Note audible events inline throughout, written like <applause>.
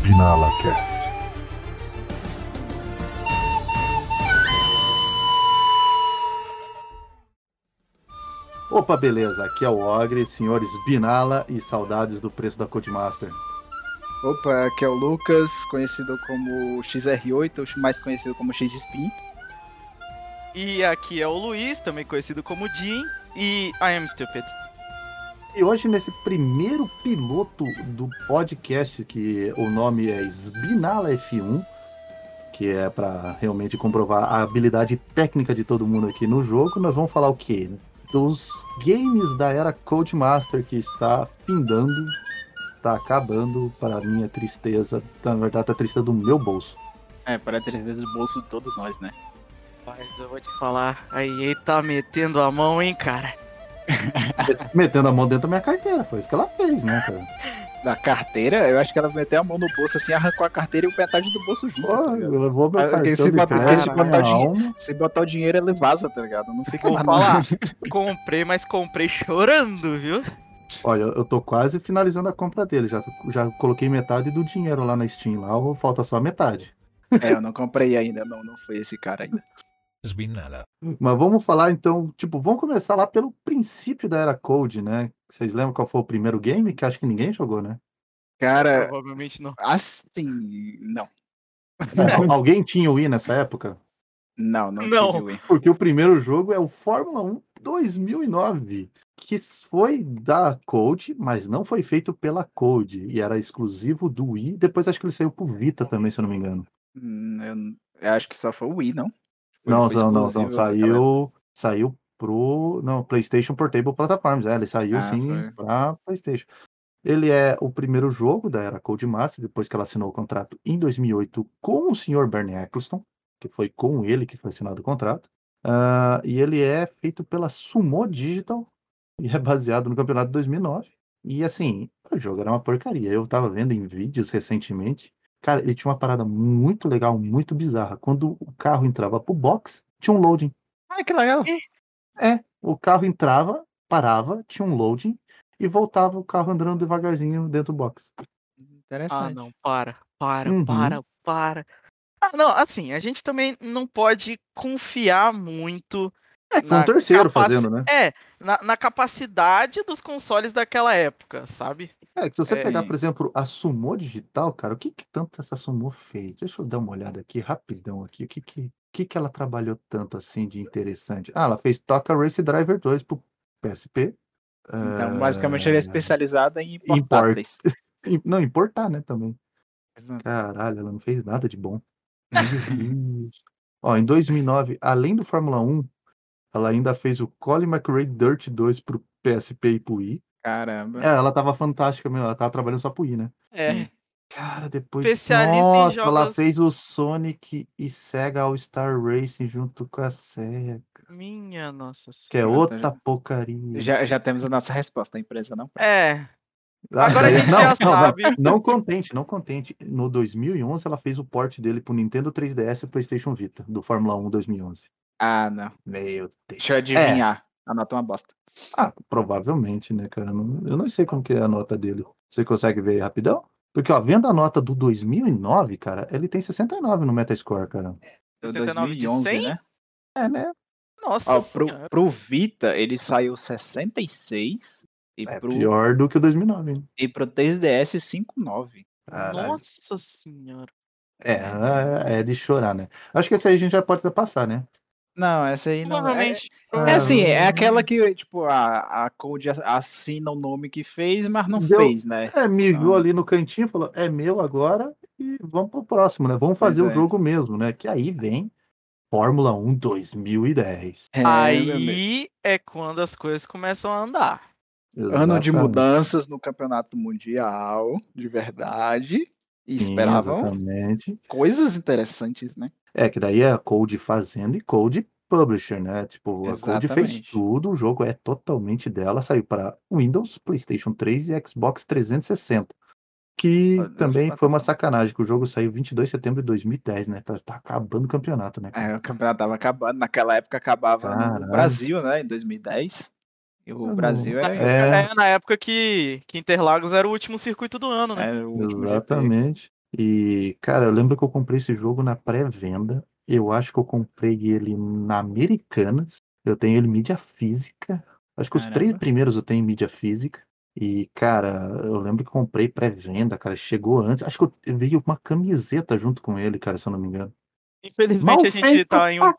Sbinala Cast. Opa, beleza. Aqui é o Ogre, senhores Binala e saudades do preço da Codemaster. Opa, aqui é o Lucas, conhecido como XR8, ou mais conhecido como X-Spin. E aqui é o Luiz, também conhecido como Jim, e I am stupid. E hoje, nesse primeiro piloto do podcast, que o nome é Sbinala F1, que é para realmente comprovar a habilidade técnica de todo mundo aqui no jogo, nós vamos falar o quê? Dos games da era Codemaster que está findando, está acabando, para minha tristeza, na verdade, a tristeza do meu bolso. É, para a tristeza do bolso de todos nós, né? Mas eu vou te falar, a EA tá metendo a mão, hein, cara? <laughs> Metendo a mão dentro da minha carteira, foi isso que ela fez, né, cara? Da carteira, eu acho que ela meteu a mão no bolso assim, arrancou a carteira e o metade do bolso junto. Pô, tá levou meu Ah, cartão se botar- crédito, se botar o dinheiro-. Se botar o dinheiro, ele vaza, tá ligado? Não fica Vou mais falar, comprei, mas comprei chorando, viu? Olha, eu tô quase finalizando a compra dele. Já, já coloquei metade do dinheiro lá na Steam, lá falta só a metade. É, eu não comprei ainda, não, não foi esse cara ainda. Sbinala. Mas vamos falar então, tipo, vamos começar lá pelo princípio da era Code, né? Vocês lembram qual foi o primeiro game? Que acho que ninguém jogou, né? Cara, Provavelmente não. assim, não. É, al- alguém tinha o Wii nessa época? Não, não, Não. tive, Wii. Porque o primeiro jogo é o Fórmula 1 2009, que foi da Code, mas não foi feito pela Code. E era exclusivo do Wii. Depois acho que ele saiu pro Vita também, se eu não me engano. Hum, Eu, eu acho que só foi o Wii, não? Foi- Não, foi não, não, não. Saiu, saiu pro. Não, PlayStation Portable Platforms. É, ele saiu Ah, sim foi. pra PlayStation. Ele é o primeiro jogo da era Codemaster, depois que ela assinou o contrato em 2008 com o Sr. Bernie Eccleston, que foi com ele que foi assinado o contrato. Ah, e ele é feito pela Sumo Digital <laughs> e é baseado no campeonato de 2009. E assim, o jogo era uma porcaria. Eu tava vendo em vídeos recentemente. Cara, ele tinha uma parada muito legal, muito bizarra. Quando o carro entrava pro box, tinha um loading. Ah, que legal. É, o carro entrava, parava, tinha um loading e voltava o carro andando devagarzinho dentro do box. Interessante. Ah, não, para, para, Uhum. para, para. Ah, não, assim, a gente também não pode confiar muito É, foi um Na terceiro capaci- fazendo, né? É, na, na capacidade dos consoles daquela época, sabe? É, que se você É. pegar, por exemplo, a Sumo Digital, cara, o que que tanto essa Sumo fez? Deixa eu dar uma olhada aqui, rapidão aqui. O que que, que, que ela trabalhou tanto assim de interessante? Ah, ela fez Toca Race Driver 2 pro PSP. Então, Ah, basicamente, ele é especializada em portáteis. <laughs> im- Não, importar, né, também. Exato. Caralho, ela não fez nada de bom. <laughs> Ó, em 2009, além do Fórmula 1, ela ainda fez o Colin McRae Dirt 2 pro PSP e pro Wii. Caramba. É, ela tava fantástica mesmo, ela tava trabalhando só pro Wii, né? É. Sim. Cara, depois. Especialista em Nossa, ela jogos- fez o Sonic e Sega All Star Racing junto com a Sega, Minha nossa que é outra porcaria. Já, já temos a nossa resposta, a empresa não. É, Ah, agora a <laughs> gente não, já não, não, sabe. <laughs> Não contente, não contente. No 2011, ela fez o port dele pro Nintendo 3DS e PlayStation Vita, do Fórmula 1 2011. Ah, não. Meu Deus. Deixa eu adivinhar. A nota é uma bosta. Ah, provavelmente, né, cara? Eu não sei como que é a nota dele. Você consegue ver aí rapidão? Porque, ó, vendo a nota do 2009, cara, ele tem 69 no Metascore, cara. Do 69 de 2011, 100? né? É, né? Nossa Ó, senhora. pro, pro Vita, ele saiu 66 e, É pro, pior do que o 2009, hein? e pro 3DS 59. Caralho. Nossa senhora. É, é é de chorar, né? Acho que esse aí a gente já pode até passar, né? Não, essa aí não é. É assim, é aquela que, tipo, a, a Code assina o nome que fez, mas não Deu- fez, né? É, me viu Ah. ali no cantinho e falou: é meu agora e vamos pro próximo, né? Vamos Pois fazer o é. jogo mesmo, né? Que aí vem Fórmula 1 2010. É. Aí é quando as coisas começam a andar. Ano de Exatamente. mudanças no campeonato mundial, de verdade. E Sim, esperavam Exatamente. coisas interessantes, né? É, que daí é a Code fazendo e Code Publisher, né? Tipo, a Code fez Exatamente. tudo, o jogo é totalmente dela, saiu para Windows, PlayStation 3 e Xbox 360. Que Olha, também essa foi uma sacanagem, que o jogo saiu 22 de setembro de 2010, né? Tá, tá acabando o campeonato, né? É, o campeonato tava acabando. Naquela época acabava Caralho. no Brasil, né? Em 2010. E o Eu Brasil era, É. É, na época que, que Interlagos era o último circuito do ano, né? era o último GP. Exatamente. E, cara, eu lembro que eu comprei esse jogo na pré-venda. Eu acho que eu comprei ele na Americanas. Eu tenho ele em mídia física. Acho que os três Caramba. primeiros eu tenho em mídia física. E, cara, eu lembro que comprei pré-venda, cara. Chegou antes. Acho que eu veio uma camiseta junto com ele, cara, se eu não me engano. Infelizmente a gente tá em um.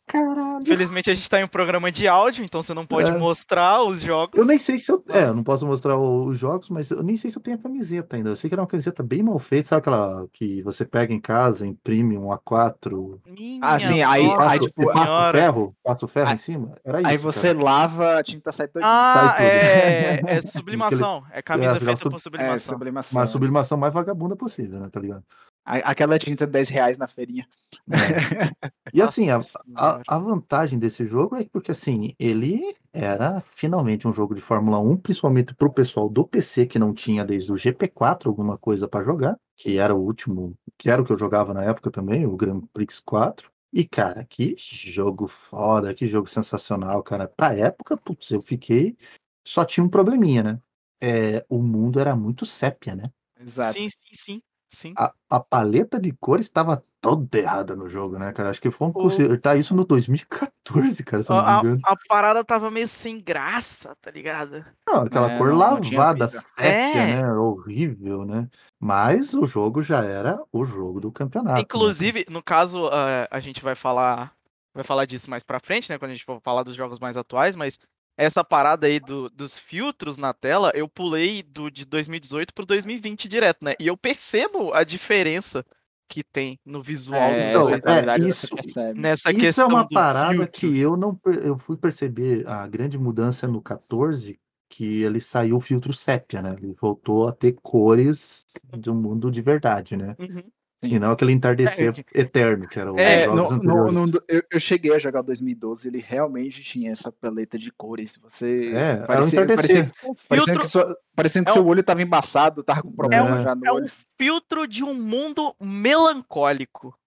Infelizmente a gente tá em um programa de áudio, então você não pode É. mostrar os jogos. Eu nem sei se eu. É, eu não posso mostrar os jogos, mas eu nem sei se eu tenho a camiseta ainda. Eu sei que era uma camiseta bem mal feita, sabe aquela que você pega em casa, imprime um A4 Minha Ah, sim, aí- passa, aí, tipo, passa ferro, passa o ferro Aí- em cima? Era isso. Aí você cara. lava, a tinta sai toda. Ah, sai é, <laughs> tudo. é sublimação. É camisa É, feita sub- por é, sublimação. sublimação. Uma sublimação mais vagabunda possível, né? Tá ligado? Aquela tinta de 10 reais na feirinha. É. <laughs> E assim, a, a, a vantagem desse jogo é porque assim, ele era finalmente um jogo de Fórmula 1, principalmente pro pessoal do PC que não tinha desde o GP4 alguma coisa para jogar, que era o último, que era o que eu jogava na época também, o Grand Prix 4. E cara, que jogo foda, que jogo sensacional, cara. Pra época, putz, eu fiquei só tinha um probleminha, né? É, o mundo era muito sépia, né? Exato. Sim, sim, sim. Sim. a, a paleta de cores estava toda errada no jogo, né, cara? Acho que foi um O- consertar isso no 2014, cara, se eu não me A, engano. a parada tava meio sem graça, tá ligado? Não, aquela É, cor não- lavada, sépia, É. né? Horrível, né? Mas o jogo já era o jogo do campeonato. né? Inclusive, no caso, ah, a gente vai falar, vai falar disso mais pra frente, né? Quando a gente for falar dos jogos mais atuais, mas essa parada aí do- dos filtros na tela, eu pulei do de 2018 pro 2020 direto, né? E eu percebo a diferença que tem no visual É, do Então, é, isso- percebe. nessa Isso questão é uma do parada filtro. que eu não eu fui perceber a grande mudança no 14, que ele saiu o filtro sépia, né? Ele voltou a ter cores de um mundo de verdade, né? Uhum. E não aquele entardecer eterno, que era o É, jogos no- no- no- eu, eu cheguei a jogar o 2012, ele realmente tinha essa paleta de cores. Você É, era um parecia, entardecer. parecia, O parecendo filtro que, sua- parecendo que é seu um- olho tava embaçado, tava com problema É um- já no é um olho. filtro de um mundo melancólico.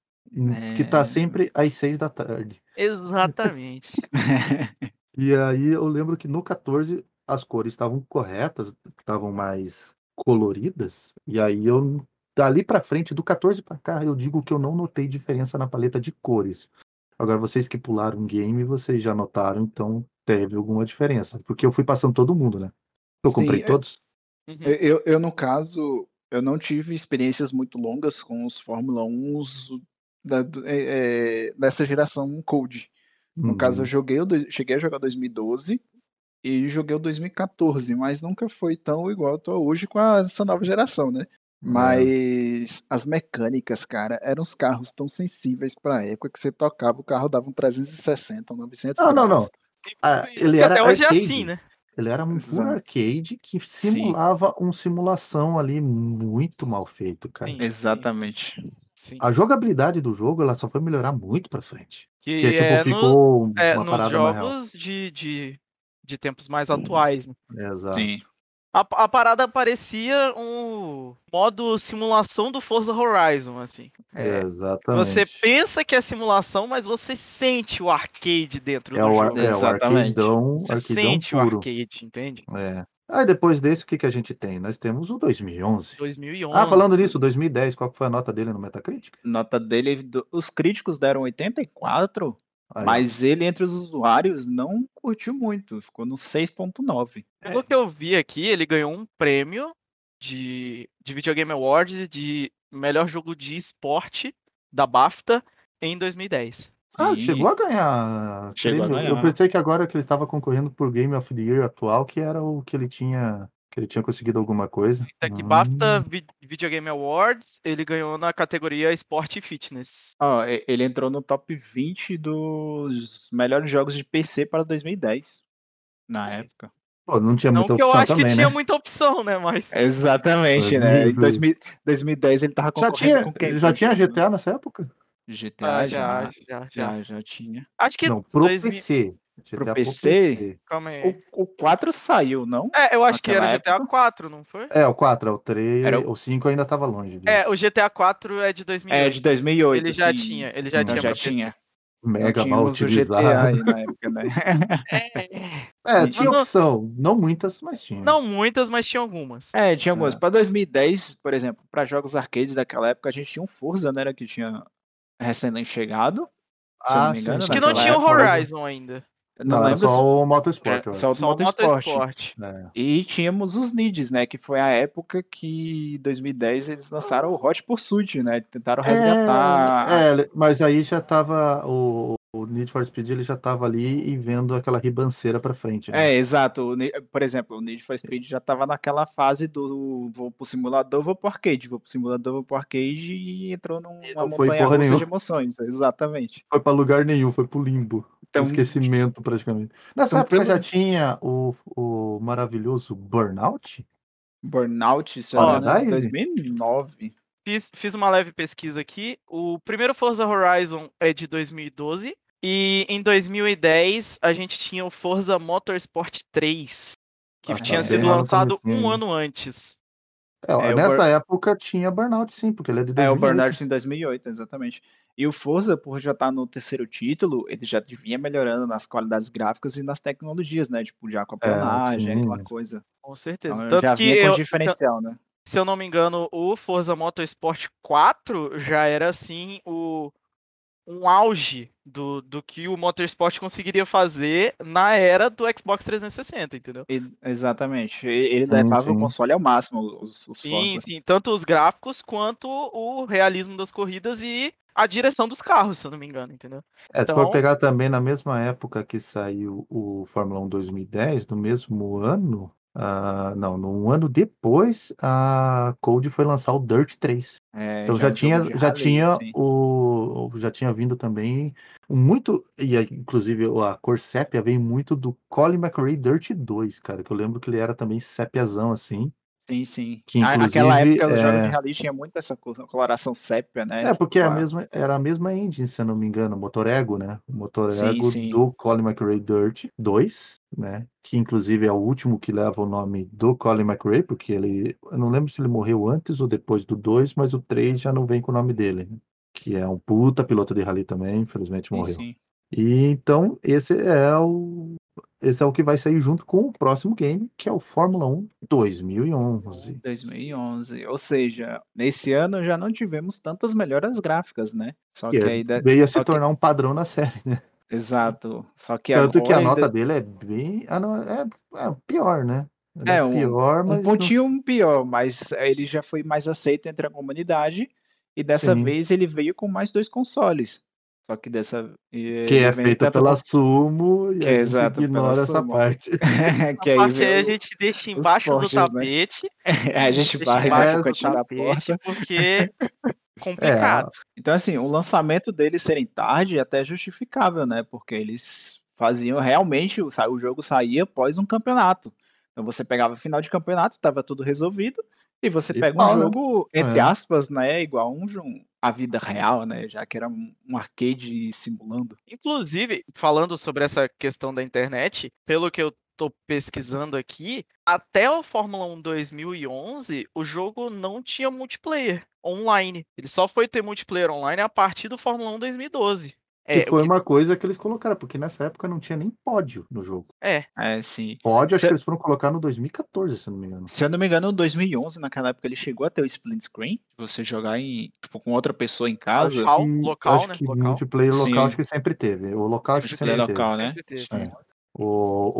que tá É. sempre às seis da tarde. Exatamente. <laughs> E aí eu lembro que no 14 as cores estavam corretas, estavam mais coloridas, e aí eu dali pra frente, do 14 pra cá, eu digo que eu não notei diferença na paleta de cores. Agora vocês que pularam um game, vocês já notaram, então teve alguma diferença, porque eu fui passando todo mundo, né? Eu Sim, comprei é- todos. Uhum. Eu, eu, eu, no caso, eu não tive experiências muito longas com os Fórmula 1 da, é, é, dessa geração Code. No caso, eu Uhum. joguei, o dois- cheguei a jogar 2012 e joguei o 2014, mas nunca foi tão igual eu tô hoje com a- essa nova geração, né? É. Mas as mecânicas, cara, eram os carros tão sensíveis pra época que você tocava, o carro dava um 360, um 900 Não, não, não. graus. Ah, ele era até hoje é arcade. assim, né? Ele era um Exato. arcade que simulava uma simulação ali muito mal feito, cara. Sim. Exatamente. Sim. A jogabilidade do jogo ela só foi melhorar muito pra frente. Que Que, tipo, é, no- ficou é, uma nos parada mais real. jogos de, de, de tempos mais atuais, né? Exato. Sim. A, a parada parecia um modo simulação do Forza Horizon, assim. É, Exatamente. você pensa que é simulação, mas você sente o arcade dentro é do o, jogo. é o Exatamente. arcadeão, Você sente o puro. arcade, entende? É. Aí depois desse, o que, que a gente tem? Nós temos o 2011. 2011. Ah, falando nisso, 2010, qual que foi a nota dele no Metacritic? Nota dele, os críticos deram 84, Aí, mas ele entre os usuários não curtiu muito, ficou no 6.9. Pelo que eu vi aqui, ele ganhou um prêmio de, de Videogame Awards de melhor jogo de esporte da BAFTA em 2010. Ah, Sim. chegou a ganhar. Chegou a ganhar. Eu pensei que agora que ele estava concorrendo por Game of the Year atual, que era o que ele tinha, que ele tinha conseguido alguma coisa. Hum, BAFTA Vi- Video Game Awards, ele ganhou na categoria Esporte e Fitness. Ó, e- ele entrou no top 20 dos melhores jogos de PC para 2010, na época. Pô, não tinha Não muita que eu opção acho também, que tinha né? muita opção, né? Mas Exatamente, Foi né? Em horrível. 2000 2010 ele tava Já concorrendo tinha, com quem? já tinha? GTA nessa época? GTA ah, já, já, já, já, já, já tinha. Acho que Não, pro 2000 PC. GTA Pro PC? Calma aí. O, o 4 saiu, não? É, eu acho que era naquela GTA época? 4, não foi? É, o 4, é o 3, Era o- o 5 ainda tava longe disso. É, o GTA 4 é de 2008. É, de 2008. Ele já sim. tinha, ele já Não, tinha já PC. tinha. Mega mal GTA utilizado. aí na época, né? <laughs> É, É, tinha Não- opção. Não muitas, mas tinha. Não muitas, mas tinha algumas. É, tinha algumas. É. Pra 2010, por exemplo, pra jogos arcades daquela época, a gente tinha um Forza, né? Que tinha se não me engano, sim, Que não tinha o época, Horizon ainda. Não, era lembro só se- o Motorsport, é, só o Só. Motorsport. É. E tínhamos os Nids, né? Que foi a época que, em 2010, eles lançaram o Hot Pursuit, né? Tentaram resgatar. É, é, mas aí já tava. O, o Need for Speed ele já tava ali e vendo aquela ribanceira pra frente. né? É, exato. Por exemplo, o Need for Speed já tava naquela fase do vou pro simulador, vou pro arcade, vou pro simulador, vou pro arcade e entrou numa não foi montanha russa de emoções. Exatamente. Foi pra lugar nenhum, foi pro limbo. Então, esquecimento, praticamente. Nessa então, época pelo- já tinha o, o maravilhoso Burnout? Burnout, me engano, Daisy? 2009. Fiz, fiz uma leve pesquisa aqui. O primeiro Forza Horizon é de 2012. E em 2010 a gente tinha o Forza Motorsport 3. Que Ah, tá tinha sido lançado um ano antes. É, É, nessa Bur- época tinha Burnout, sim, porque ele é de É, o 2008. Burnout em 2008, exatamente. E o Forza, por já estar no terceiro título, ele já vinha melhorando nas qualidades gráficas e nas tecnologias, né? Tipo, de aquaplanagem, sim. aquela coisa. Com certeza. Então, Tanto já que vinha com eu, diferencial, né? se eu não me engano, o Forza Motorsport 4 já era assim o um auge do, do que o Motorsport conseguiria fazer na era do Xbox 360, entendeu? E- exatamente. Ele Sim, levava sim. o console ao máximo, os, os Sim, Forza. sim, tanto os gráficos quanto o realismo das corridas e a direção dos carros, se eu não me engano, entendeu? É, se Então- for pegar também na mesma época que saiu o Fórmula 1 2010, no mesmo ano, ah, não, num ano depois, a Code foi lançar o Dirt 3. É, Então já, um tinha, jogo de já tinha assim. o, já tinha vindo também um muito, e inclusive a cor sépia vem muito do Colin McRae Dirt 2, cara, que eu lembro que ele era também sépiazão assim. Sim, sim. Que, Ah, Naquela época, os jogos é- de rally tinha muito essa coloração sépia, né? É, porque é a Tipo, mesma, era a mesma engine, se eu não me engano, o Motor Ego, né? O Motor Sim, Ego sim. do Colin McRae Dirt 2, né? Que inclusive é o último que leva o nome do Colin McRae, porque ele. Eu não lembro se ele morreu antes ou depois do 2, mas o 3 já não vem com o nome dele. Que é um puta piloto de rally também, infelizmente morreu. sim. E então, esse é o. Esse é o que vai sair junto com o próximo game, que é o Fórmula 1 2011. 2011. Ou seja, nesse ano já não tivemos tantas melhoras gráficas, né? Só Que que aí. veio a se só que- tornar um padrão na série, né? Exato. Só que Tanto que a nota ainda- dele é bem. Ah, não, é, é pior, né? Ele É, é um- pior, Um mas. não- pontinho pior, mas ele já foi mais aceito entre a comunidade. E dessa Sim. vez ele veio com mais dois consoles. Só que dessa. e Que é feita pela Sumo e Que a é gente exato, ignora essa Sumo. parte. <laughs> que a aí parte aí a veio- gente deixa os embaixo do fortes, né? tapete. <laughs> a gente vai embaixo no do cantinho da tapete, porta. porque <laughs> complicado. Então, assim, o lançamento deles serem tarde é até justificável, né? Porque eles faziam realmente, o o jogo saía após um campeonato. Então você pegava final de campeonato, estava tudo resolvido, e você E pega pau, um né? jogo, entre É. aspas, né? Igual um, jo- a vida real, né? Já que era um, arcade simulando. Inclusive, falando sobre essa questão da internet, pelo que eu tô pesquisando aqui, até o Fórmula 1 2011, o jogo não tinha multiplayer online. Ele só foi ter multiplayer online a partir do Fórmula 1 2012. É, que foi que- uma coisa que eles colocaram, porque nessa época não tinha nem pódio no jogo. é, É, sim. Pódio, acho Cê- que eles foram colocar no 2014, se eu não me engano. Se eu não me engano, em 2011, naquela época, ele chegou a ter o split screen. Você jogar em, tipo, com outra pessoa em casa. Local, E local, acho né? que Local. multiplayer local Sim. acho que sempre teve. O local acho que sempre teve. local, né? sempre teve. É. O,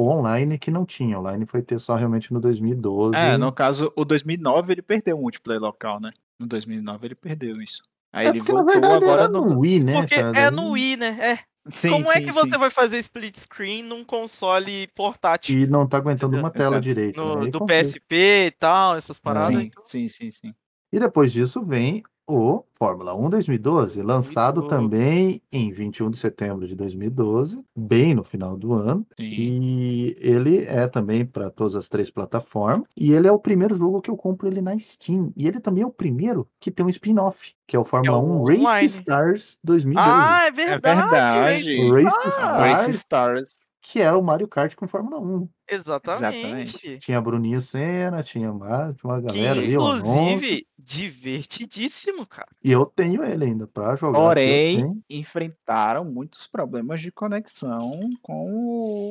o online que não tinha. Online foi ter só realmente no 2012. É, no caso, o 2009 ele perdeu o multiplayer local, né? No 2009 ele perdeu isso. Aí É ele porque, na voltou verdade, agora era no. no Wii, né? Porque cara? é no Wii, né? É. Sim, Como é sim, que você sim. vai fazer split screen num console portátil? E não tá aguentando uma tela Exato. direito. No- né? Do. PSP e tal, essas paradas. Sim, então- sim, sim, sim. E depois disso vem o Fórmula 1 2012, lançado 2012. também em 21 de setembro de 2012, bem no final do ano. sim. E ele é também para todas as três plataformas. E ele é o primeiro jogo que eu compro ele na Steam. E ele também é o primeiro que tem um spin-off, que é o Fórmula o 1 Race online. Stars 2012. Ah, é É verdade. verdade. O Race Ah, Stars, Race Stars. Que é o Mario Kart com Fórmula 1. Exatamente. Exatamente. Tinha Bruninho Senna, tinha, Mario, tinha uma Que galera ali, o Alonso. inclusive divertidíssimo, cara. E eu tenho ele ainda pra jogar. Porém, enfrentaram muitos problemas de conexão com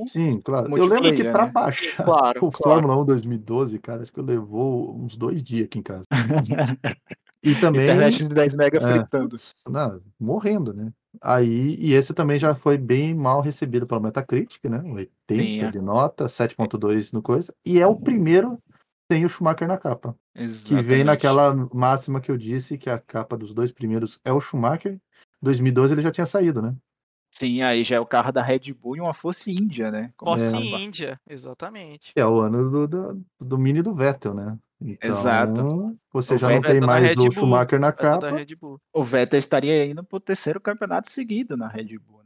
o. Sim, claro. Eu lembro que pra né? baixar <laughs> Claro, o claro. Fórmula 1 2012, cara, acho que eu levou uns dois dias aqui em casa. <laughs> E também. Internet de 10 mega É. fritando. Não, morrendo, né? Aí, e esse também já foi bem mal recebido pela Metacritic, né? Um 80 Sim, é. de nota, 7.2 no coisa. E é o primeiro sem o Schumacher na capa. Que vem Exatamente. naquela máxima que eu disse, que a capa dos dois primeiros é o Schumacher. 2012 ele já tinha saído, né? Sim, aí já é o carro da Red Bull e uma Force Índia, né? Como Force É. Índia, exatamente. É o ano do, do, do Mini do Vettel, né? Então, Exato. você O já não Vettel tem tá mais o Bull, Schumacher na da capa. O Vettel estaria indo pro terceiro campeonato seguido na Red Bull?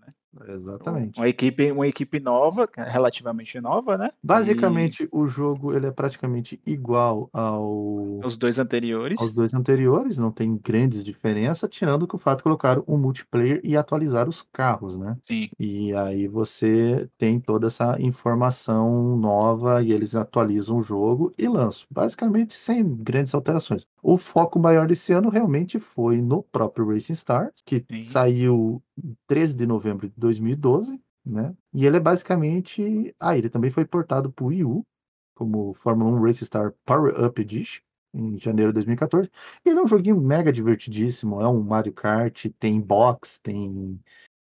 Exatamente. Uma equipe, uma equipe nova, é relativamente nova, né? Basicamente, o jogo ele é praticamente igual ao, E os dois anteriores. aos dois anteriores, não tem grandes diferenças, tirando que o fato de colocar um multiplayer e atualizar os carros, né? Sim. E aí você tem toda essa informação nova e eles atualizam o jogo e lançam, basicamente sem grandes alterações. O foco maior desse ano realmente foi no próprio Racing Stars, que Sim. saiu 13 de novembro de 2012, né? E ele é basicamente. Ah, ele também foi portado para o Wii U, como Fórmula 1 Racing Star Power Up Edition, em janeiro de 2014. E ele é um joguinho mega divertidíssimo, é um Mario Kart, tem box, tem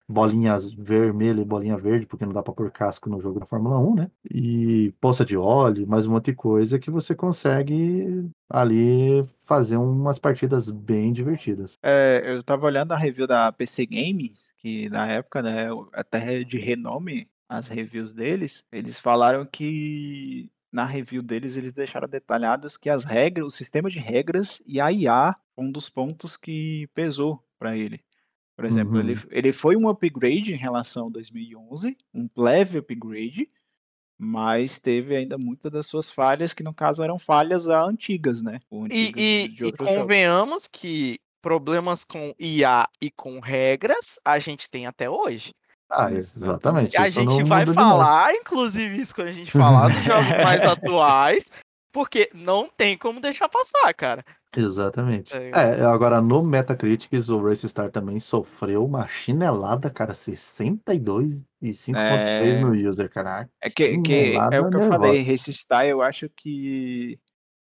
bolinhas vermelha e bolinha verde, porque não dá para pôr casco no jogo da Fórmula 1, né? E poça de óleo, mais um monte de coisa que você consegue ali fazer umas partidas bem divertidas. É, eu tava olhando a review da PC Games, que na época, né, até de renome as reviews deles, eles falaram que na review deles eles deixaram detalhadas que as regras, o sistema de regras e a IA um dos pontos que pesou para ele. Por exemplo, Uhum. ele, ele foi um upgrade em relação a 2011, um leve upgrade, mas teve ainda muitas das suas falhas, que no caso eram falhas antigas, né? E, antigas e- e jogos. convenhamos que problemas com IA e com regras a gente tem até hoje. Ah, Exatamente. exatamente. E a gente vai falar, inclusive, isso quando a gente falar dos jogos <laughs> mais atuais, porque não tem como deixar passar, cara. Exatamente. É. É, agora no Metacritics o Race Star também sofreu uma chinelada, cara, 62 e 5.6 É. no user, caraca. É que, que é o que eu falei. Race Star, eu acho que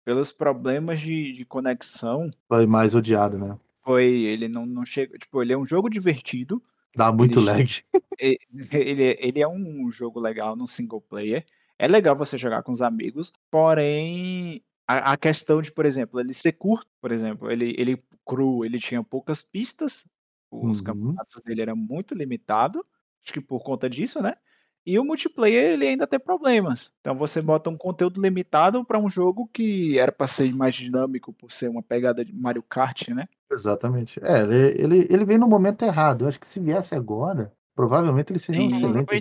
pelos problemas de, de conexão, Foi mais odiado, né? foi ele não, não chega, tipo, ele é um jogo divertido, Dá muito Ele- lag. <laughs> ele, ele é um jogo legal no single player, é legal você jogar com os amigos, porém a, a questão de, por exemplo, ele ser curto, por exemplo, ele, ele cru, ele tinha poucas pistas, os Uhum. campeonatos dele eram muito limitados, acho que por conta disso, né? E o multiplayer ele ainda tem problemas. Então você bota um conteúdo limitado para um jogo que era para ser mais dinâmico por ser uma pegada de Mario Kart, né? Exatamente. É, ele, ele, ele veio no momento errado. Eu acho que se viesse agora, provavelmente ele seria um excelente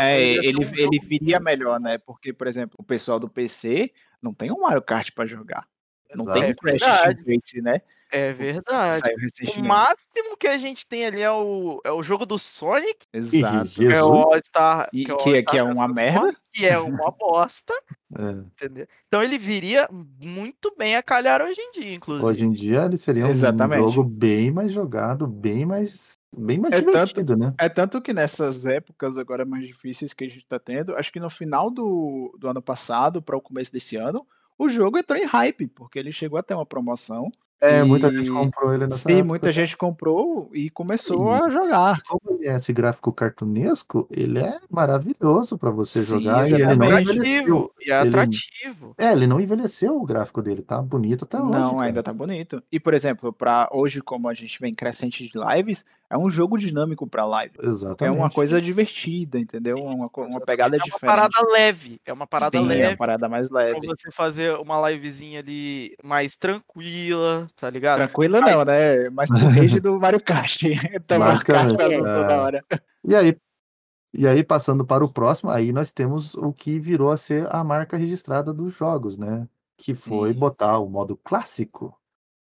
É, ele, um ele viria melhor, né? Porque, por exemplo, o pessoal do PC não tem um Mario Kart para jogar. Não Exato. tem É um Crash verdade. Team Race, né? É verdade. O máximo que a gente tem ali é o, é o jogo do Sonic, Exato. Jesus. que é o All-Star. E o que é- que é uma Sonic, merda. Que é uma <laughs> bosta, É, entendeu? Então ele viria muito bem a calhar hoje em dia, inclusive. hoje em dia ele seria um Exatamente. jogo bem mais jogado, bem mais, bem mais É tanto- divertido, né? É tanto que nessas épocas agora mais difíceis que a gente tá tendo, acho que no final do, do ano passado para o começo desse ano, o jogo entrou em hype, porque ele chegou a ter uma promoção. É, muita E- gente comprou ele nessa Sim, época. muita gente comprou e começou Sim. a jogar. Como ele é esse gráfico cartunesco, ele é maravilhoso para você Sim, jogar e ele exatamente. não atrativo. E é Ele- atrativo. É, ele não envelheceu o gráfico dele, tá bonito até hoje. Não, cara. ainda tá bonito. E, por exemplo, para hoje, como a gente vem crescente de lives, é um jogo dinâmico para live. Exatamente. É uma coisa divertida, entendeu? Sim, uma, co- uma Exatamente. pegada é uma diferente. parada leve. É uma parada Sim, é leve. uma parada mais Pra leve. você fazer uma livezinha ali mais tranquila, tá ligado? Tranquila não, né? Mas pro rage do Mario Kart. Tomar Basicamente, caça é. toda hora. E aí, e aí, passando para o próximo, aí nós temos o que virou a ser a marca registrada dos jogos, né? Que foi Sim. botar o modo clássico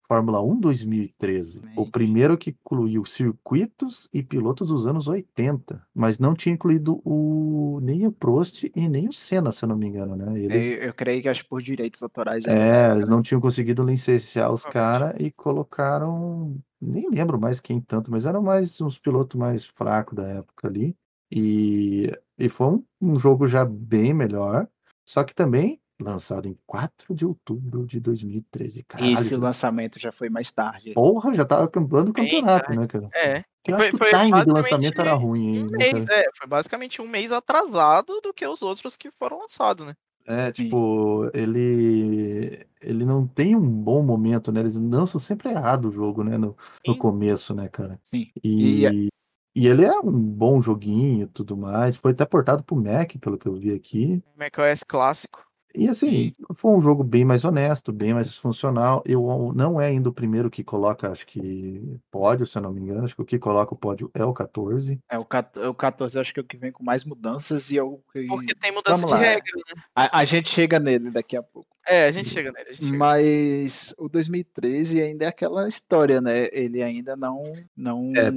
Fórmula 1 2013. O primeiro que incluiu circuitos e pilotos dos anos 80, mas não tinha incluído o nem o Prost e nem o Senna, se eu não me engano, né? Eles, Eu, eu creio que acho por direitos autorais. é, né? eles não tinham conseguido licenciar os caras e colocaram, nem lembro mais quem tanto, mas eram mais uns pilotos mais fracos da época ali. E, e foi um, um jogo já bem melhor, só que também lançado em 4 de outubro de 2013. Caralho, Esse lançamento já foi mais tarde. porra, já tava acabando o campeonato, né, cara? É. Eu Foi- acho que foi o time do lançamento era ruim Um mês, cara? é. Foi basicamente um mês atrasado do que os outros que foram lançados, né? É, Sim. tipo, ele ele não tem um bom momento, né? Eles lançam sempre errado o jogo, né? No, no Sim. começo, né, cara? Sim. E, E- e ele é um bom joguinho e tudo mais. Foi até portado pro Mac, pelo que eu vi aqui. macOS clássico. E assim, foi um jogo bem mais honesto, bem mais funcional. Eu não é ainda o primeiro que coloca, acho que pódio, se eu não me engano. Acho que o que coloca o pódio é o 14. É, o 14, o 14 eu acho que é o que vem com mais mudanças e é o que. Porque tem mudança Vamos de lá, regra, né? A, a gente chega nele daqui a pouco. É, a gente chega nele. A gente chega. Mas o 2013 ainda é aquela história, né? Ele ainda não. não É,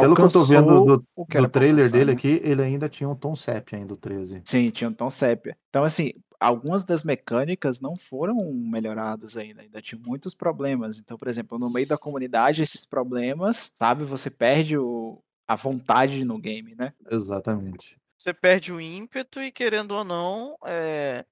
Pelo que eu tô vendo do, do trailer dele né? aqui, ele ainda tinha um tom sépia ainda, o 13. Sim, tinha um tom sépia. Então, assim, algumas das mecânicas não foram melhoradas ainda, ainda tinha muitos problemas. Então, por exemplo, no meio da comunidade, esses problemas, sabe, você perde o, a vontade no game, né? Exatamente. Você perde o ímpeto e, querendo ou não, é,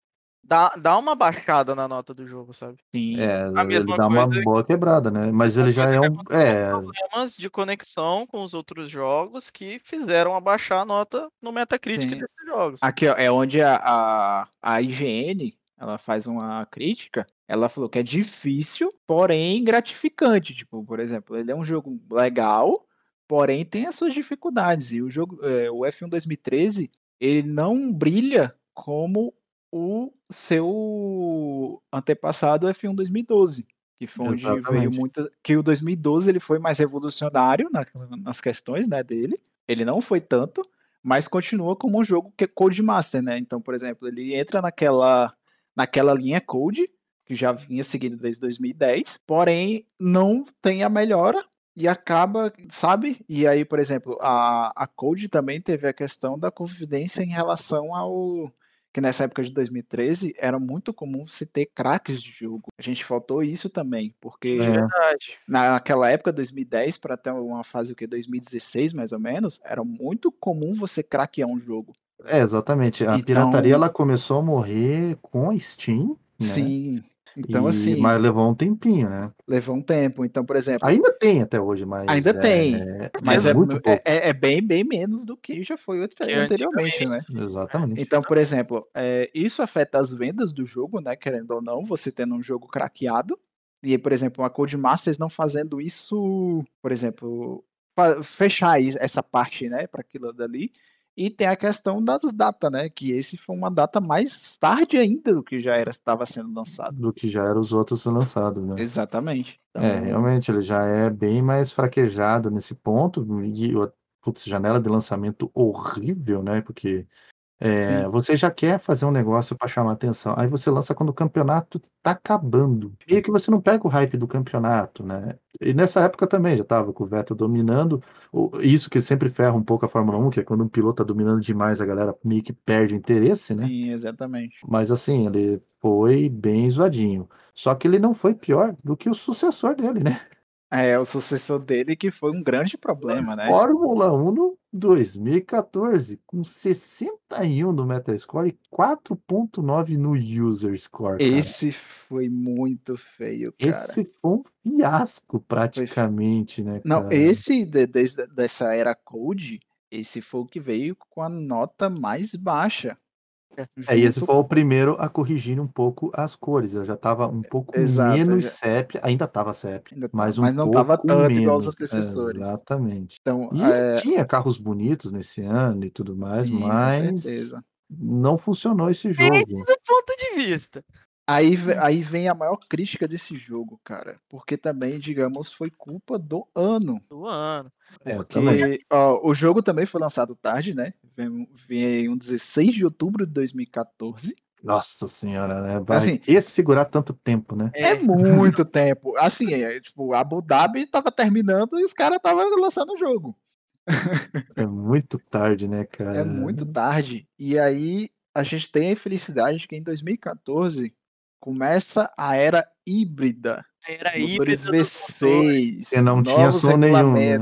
dá, dá uma baixada na nota do jogo, sabe? Sim, É, A ele mesma dá uma boa quebrada, né? Mas ele já é um. É, Problemas de conexão com os outros jogos que fizeram abaixar a nota no Metacritic Sim. desses jogos. Aqui, ó, é onde a, a, a IGN ela faz uma crítica. Ela falou que é difícil, porém gratificante. Tipo, por exemplo, ele é um jogo legal, porém tem as suas dificuldades. E o jogo, é, o F1 2013, ele não brilha como o seu antepassado F1 2012, que foi onde veio Exatamente. muita, que o 2012 ele foi mais revolucionário na- nas questões, né, dele. Ele não foi tanto, mas continua como um jogo que é Codemaster, né? Então, por exemplo, ele entra naquela, naquela linha Code, que já vinha seguindo desde 2010, porém não tem a melhora e acaba, sabe? E aí, por exemplo, a, a Code também teve a questão da confidência em relação ao que nessa época de 2013 era muito comum você ter craques de jogo. A gente faltou isso também, porque É. naquela época, 2010, para até uma fase o que 2016 mais ou menos, era muito comum você craquear um jogo. é, exatamente. A Então- pirataria ela começou a morrer com a Steam, né? Sim. Então, E- assim, Mas levou um tempinho, né? levou um tempo. Então, por exemplo, Ainda tem até hoje, mas. Ainda é- tem, mas é é, muito pouco. é, é bem, bem menos do que já foi anteriormente, né? Exatamente. Então, por exemplo, é, isso afeta as vendas do jogo, né? Querendo ou não, você tendo um jogo craqueado. E, por exemplo, a Codemasters não fazendo isso, por exemplo, fechar essa parte, né, para aquilo dali. E tem a questão das datas, né? Que esse foi uma data mais tarde ainda do que já era estava sendo lançado. Do que já eram os outros lançados, né? Exatamente. É, Então, realmente, ele já é bem mais fraquejado nesse ponto. E, putz, janela de lançamento horrível, né? Porque é, você já quer fazer um negócio para chamar atenção. Aí você lança quando o campeonato tá acabando. Meio que você não pega o hype do campeonato, né? E nessa época também já tava com o Vettel dominando. Isso que sempre ferra um pouco a Fórmula 1, que é quando um piloto tá dominando demais, a galera meio que perde o interesse, né? Sim, exatamente. Mas assim, ele foi bem zoadinho. Só que ele não foi pior do que o sucessor dele, né? É, o sucessor dele que foi um grande problema, né? Fórmula 1 no 2014, com 61 no Metascore e 4.9 no User Score. cara. Esse foi muito feio, cara. Esse foi um fiasco praticamente, né? Não, cara? esse de- desde dessa era Code, esse foi o que veio com a nota mais baixa. É, e esse foi o primeiro a corrigir um pouco as cores. Eu já estava um pouco Exato, menos já- sépia, ainda estava sépia, Ainda mas um mas não pouco tava tanto igual os menos. antecessores. Exatamente. Então, E é, tinha carros bonitos nesse ano e tudo mais, sim, com mas certeza. não funcionou esse Depende jogo. do ponto de vista. Aí, ve- aí vem a maior crítica desse jogo, cara. Porque também, digamos, foi culpa do ano. Do ano. É, Porque também. ó, o jogo também foi lançado tarde, né? Veio, veio um 16 de outubro de 2014. Nossa senhora, né? Vai Assim- que segurar tanto tempo, né? É <laughs> muito tempo. Assim, é, tipo, Abu Dhabi tava terminando e os caras estavam lançando o jogo. É muito tarde, né, cara? É muito tarde. E aí a gente tem a infelicidade de que em 2014 começa a era híbrida. Era motores motores. V6, Que não tinha som nenhum, né?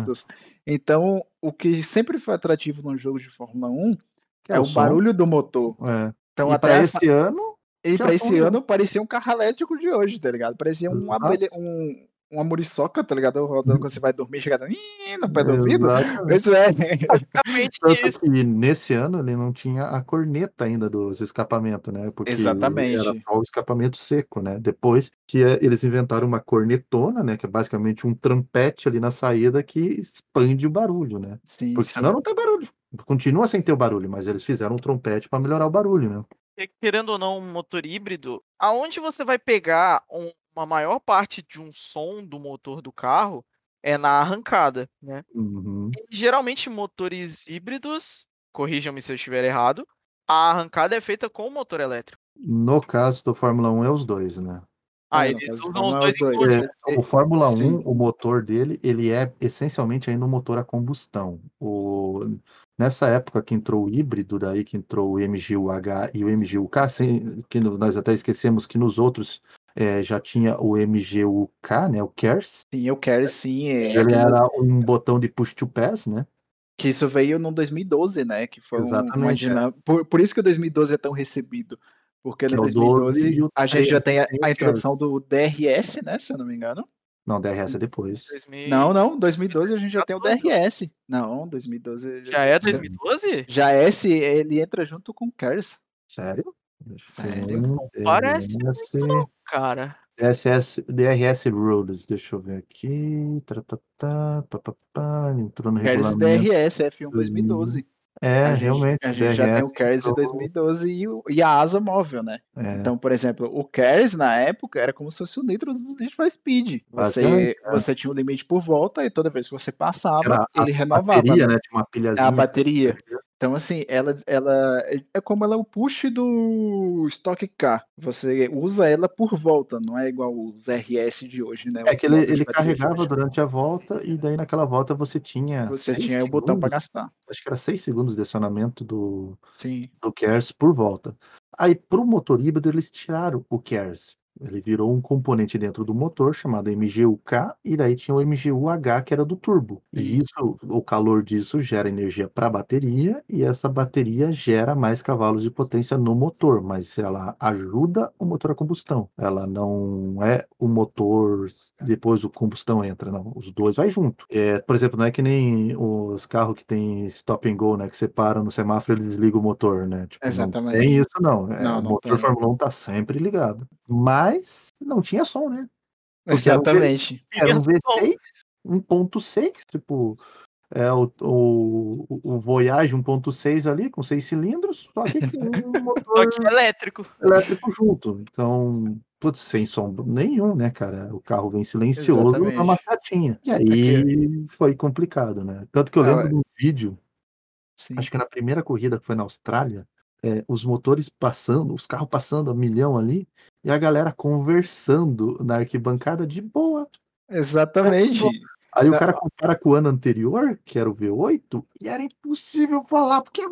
Então, o que sempre foi atrativo num jogo de Fórmula 1 Que é, o som. barulho do motor. É. Então, e até pra a- esse ano, E pra esse ano parecia um carro elétrico de hoje, tá ligado? Parecia um, abelha, um, uma muriçoca, tá ligado? Rodando quando você vai dormir, chegando "Ih", no pé do ouvido. exatamente. Isso é. <laughs> Basicamente Tanto isso. que nesse ano ele não tinha a corneta ainda dos escapamentos, né? Porque Exatamente. era só o escapamento seco, né? Depois que eh, eles inventaram uma cornetona, né? Que é basicamente um trampete ali na saída que expande o barulho, né? Sim, Porque sim. senão não tem barulho. Continua sem ter o barulho, mas eles fizeram um trompete para melhorar o barulho, né? Querendo ou não, um motor híbrido, aonde você vai pegar um- uma maior parte de um som do motor do carro é na arrancada, né? Uhum. E, geralmente motores híbridos, corrijam-me se eu estiver errado, a arrancada é feita com motor elétrico. No caso do Fórmula 1 é os dois, né? Ah, É, eles usam os Fórmula dois em dois. É, o Fórmula 1, Sim. o motor dele, ele é essencialmente ainda um motor a combustão. O, nessa época que entrou o híbrido, daí que entrou o MGU-H e o MGU-K, que nós até esquecemos que nos outros é, já tinha o MGU-K, né, o KERS. Sim, eu quero sim. É, Ele era um botão de push to pass, né? Que isso veio no 2012, né? Que foi um- uma Exatamente, é. dinâmica. Por, por isso que o 2012 é tão recebido. Porque Que no é o 12 2012 e o a gente já tem a, o a introdução do DRS, né? Se eu não me engano. Não, DRS é depois. 2000 Não, não, 2012 a gente já tem o DRS. Não, 2012 Já é 2012? Já é esse, ele entra junto com o KERS. Sério? Sério? Não parece DRS. Cara, DSS, DRS Rules, deixa eu ver aqui. Tá, tá, tá, pá, pá, pá, entrou no regulamento. DRS F1 2012. É, a gente, realmente. a gente já tem o entrou- 2012 e, o- e a asa móvel, né? é, Então, por exemplo, o KERS na época era como se fosse o Nitro do Need for Speed. Você, é. você tinha um limite por volta e toda vez que você passava, era a ele renovava. bateria, né? né? Tinha uma pilhazinha. A bateria. Então, assim, ela, ela é como ela é o push do Stock Car. Você usa ela por volta, não é igual os RS de hoje, né? É que ele, ele carregava durante a volta e daí naquela volta você tinha. Você tinha o botão para segundos, gastar. Acho que era 6 segundos de acionamento do, Sim. do KERS por volta. Aí, para o motor híbrido, eles tiraram o KERS. Ele virou um componente dentro do motor chamado MGU-K, e daí tinha o MGU-H, que era do turbo. E isso, o calor disso gera energia para a bateria, e essa bateria gera mais cavalos de potência no motor, mas ela ajuda o motor a combustão. Ela não é o motor, depois o combustão entra, não. Os dois vai junto. É, por exemplo, não é que nem os carros que tem stop and go, né? Que você para no semáforo e ele desliga o motor, né? Tipo, Exatamente. Não tem isso, não. É, Não, o não motor tem. Fórmula 1 tá sempre ligado. Mas não tinha som, né? Porque era um Exatamente. Era um Tinha som. V6, 1.6, tipo, é o, o, o Voyage 1.6 ali, com seis cilindros, só que com um <laughs> motor que elétrico. elétrico junto. Então, putz, sem som nenhum, né, cara? O carro vem silencioso Exatamente. numa catinha. E aí foi complicado, né? Tanto que eu Ah, lembro é. de um vídeo, Sim. acho que na primeira corrida que foi na Austrália, é, os motores passando, os carros passando a milhão ali, e a galera conversando na arquibancada de boa. Exatamente. Aí o Não. cara compara com o ano anterior, que era o V8, e era impossível falar, porque.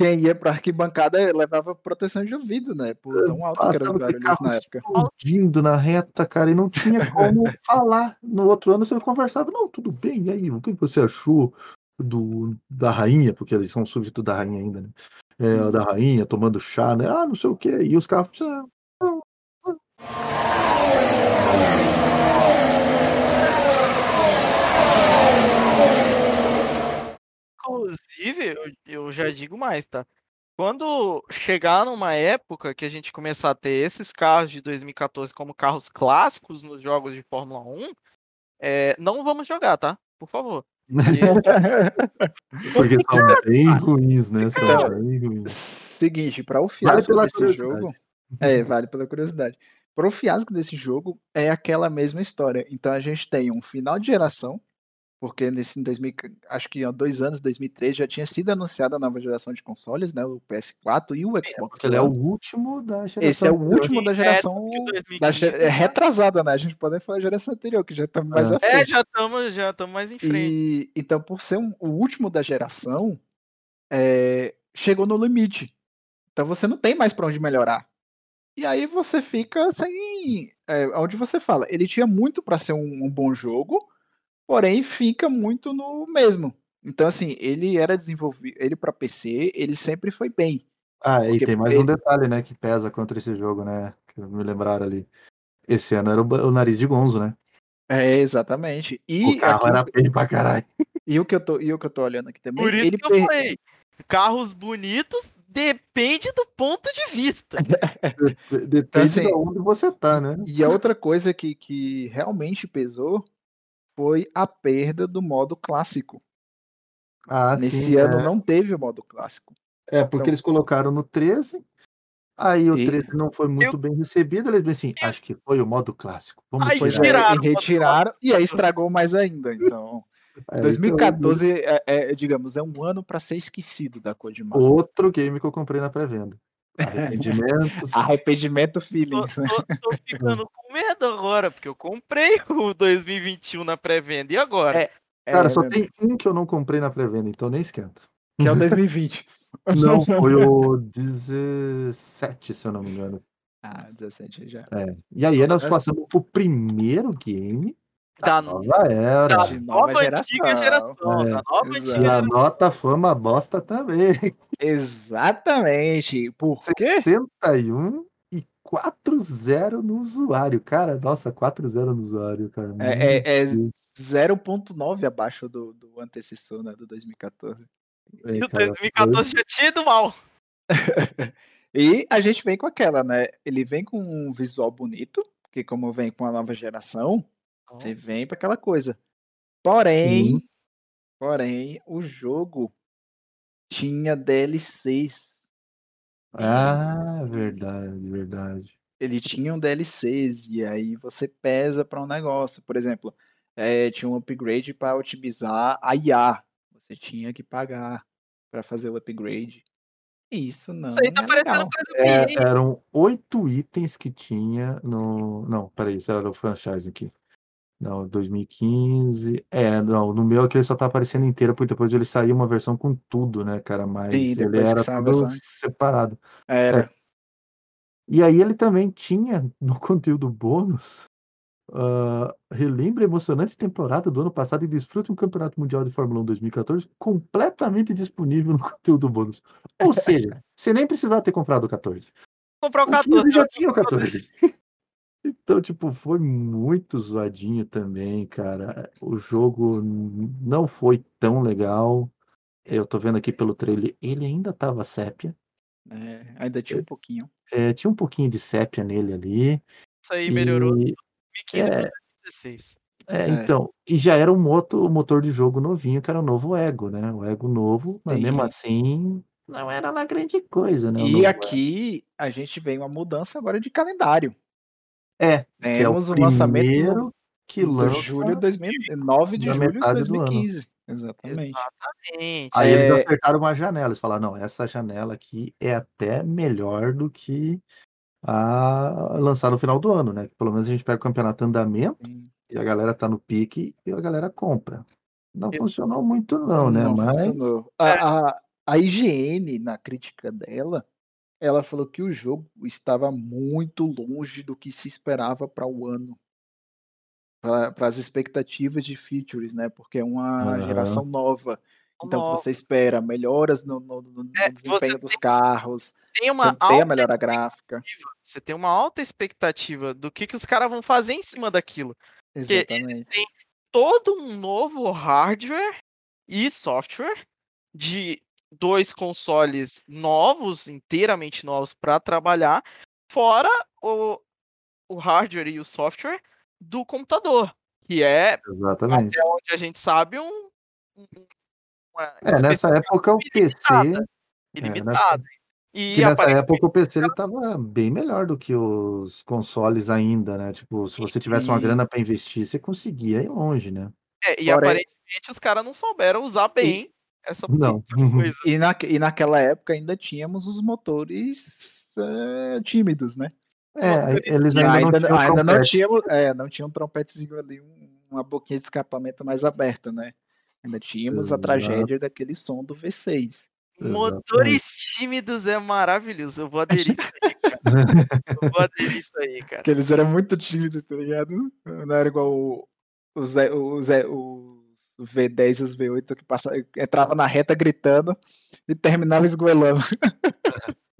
Quem ia pra arquibancada levava proteção de ouvido, né? Por tão alto que eram os barulhos na época. explodindo na reta, cara, e não tinha <laughs> como falar. No outro ano você conversava, não, tudo bem, e aí, o que você achou do, da rainha, porque eles são súbditos da rainha ainda, né? É, da rainha tomando chá, né? Ah, não sei o quê. E os carros. ah, Inclusive, eu, eu já digo mais, tá? Quando chegar numa época que a gente começar a ter esses carros de 2014 como carros clássicos nos jogos de Fórmula 1, é, não vamos jogar, tá? Por favor. Porque <laughs> Porque são bem <laughs> ruins, né? São Então, bem ruins. Seguinte, para o Vale fiasco pela desse jogo. É, vale pela curiosidade. pro fiasco desse jogo é aquela mesma história. Então a gente tem um final de geração, porque nesse em 2000, acho que há dois anos, 2003, já tinha sido anunciada a nova geração de consoles, né? O PS4 e o Xbox. Porque ele é o último da geração. Esse é o último da É, geração o da 2015, ge- é retrasada, né? A gente pode falar geração anterior, que já tá mais É. à É, frente. já estamos já tamo mais em frente. E então, por ser um- o último da geração, é, chegou no limite. Então você não tem mais para onde melhorar. E aí você fica sem. É, onde você fala, ele tinha muito para ser um, um bom jogo, porém fica muito no mesmo. Então, assim, ele era desenvolvido. Ele para PC, ele sempre foi bem. Ah, e tem mais ele- um detalhe, né, que pesa contra esse jogo, né? Que me lembraram ali. Esse ano era o, o nariz de Gonzo, né? É, exatamente. E, o carro aqui- era feio pra caralho. e o que eu tô, e o que eu tô olhando aqui também, Por isso ele que eu per- falei. Carros bonitos depende do ponto de vista. <laughs> De- Depende assim, de onde você tá, né? E a outra coisa que, que realmente pesou foi a perda do modo clássico. Ah, Nesse sim, ano é. não teve o modo clássico. É, porque Então- eles colocaram no 13, aí o E- 13 não foi muito bem recebido, eles disseram assim, acho que foi o modo clássico. Vamos Aí é, tiraram e retiraram, e aí estragou mais ainda. Então, <laughs> Aí, 2014 é, é, digamos, é um ano para ser esquecido da então, Outro game que eu comprei na pré-venda. <laughs> Arrependimento Tô, feelings. né? tô- tô ficando com medo agora, porque eu comprei <laughs> o 2021 na pré-venda. E agora? É, Cara, É, só meu tem um que eu não comprei na pré-venda, então nem esquenta. Que é o <laughs> 2020. Não, foi o 17, se eu não me engano. Ah, 17 já. É. E aí nós passamos pro primeiro game Da, da nova era. da nova, nova antiga geração. geração. É, da nova exato. E antiga a nota fama bosta também. Exatamente. Por quê? 61 e 4-0 no usuário. Cara, nossa, 4-0 no usuário, cara. É, é, é Meu 0.9 abaixo do, do antecessor, né, do 2014. Deus, E o cara, 2014 já tinha ido mal. <laughs> E a gente vem com aquela, né? Ele vem com um visual bonito, porque como vem com a nova geração, você vem para aquela coisa. Porém, Sim. porém, o jogo tinha DLCs. Ah, verdade, verdade. Ele tinha um DLCs e aí você pesa para um negócio. Por exemplo, eh, tinha um upgrade para otimizar a IA. Você tinha que pagar para fazer o upgrade. Isso não Isso aí tá é parecendo legal. coisa É, eram oito itens que tinha no. Não, peraí, isso era o franchise aqui. Não, 2015. É, não, no meu aqui ele só tá aparecendo inteiro, porque depois ele saiu uma versão com tudo, né, cara? Mas Sim, ele depois que era saiu a tudo versão. separado. Era. E aí ele também tinha no <laughs> conteúdo bônus. ah, relembre a emocionante temporada do ano passado e desfrute um campeonato mundial de Fórmula 1 2014 completamente disponível no <laughs> conteúdo bônus. Ou seja, você nem precisava ter comprado o 14. comprar o O 15 14. já tinha o 14. Então, tipo, foi muito zoadinho também, cara. O jogo não foi tão legal. Eu tô vendo aqui pelo trailer, ele ainda tava sépia. É, ainda tinha um pouquinho. É, tinha um pouquinho de sépia nele ali. Isso aí melhorou E, 2015 é. para 2016. é, É. então, e já era um moto, um motor de jogo novinho, que era o novo Ego, né? O Ego novo, mas Sim. mesmo assim, não era lá grande coisa, né? o E aqui a gente vem uma mudança agora de calendário. É, que é o Temos o lançamento primeiro que lança. julho de 2000, 9 de julho de metade do ano. 2015. Exatamente. Exatamente. Aí eles É. acertaram uma janela. Eles falaram, não, essa janela aqui é até melhor do que a lançar no final do ano, né? Pelo menos a gente pega o campeonato andamento Sim. e a galera tá no pique e a galera compra. Não Eu- funcionou muito não, né? Não Mas funcionou. A, a, a IGN, na crítica dela, ela falou que o jogo estava muito longe do que se esperava para o ano. Para as expectativas de features, né? Porque é uma Aham. geração nova. Então Nova. você espera melhoras no, no- no- no É, desempenho dos carros, Tem você uma tem a alta melhora gráfica. Você tem uma alta expectativa do que, que os caras vão fazer em cima daquilo. Porque eles Exatamente. têm todo um novo hardware e software de dois consoles novos, inteiramente novos para trabalhar, fora o, o hardware e o software do computador, que é, exatamente. até onde a gente sabe, um, um- É, nessa época o PC, ilimitada. É. E Que nessa época o PC ele tava bem melhor do que os consoles ainda, né? Tipo, se você tivesse uma grana pra investir, você conseguia ir longe, né? é, e porém, aparentemente os caras não souberam usar bem essa, Não. essa coisa. e, na, e naquela época ainda tínhamos os motores eh, tímidos, né? É, eles Que ainda não ainda, tinham ainda não tínhamos, é, não tinha um trompetezinho ali, um- uma boquinha de escapamento mais aberta, né? Ainda tínhamos a Exato, tragédia daquele som do V6. exatamente. Motores tímidos é maravilhoso. Eu vou aderir isso aí, cara. Eu vou aderir isso aí, cara. Que eles eram muito tímidos, tá ligado? Não era igual o- os, E- os, E- os V10 e os V8 que passa, entrava na reta gritando e terminava esgoelando.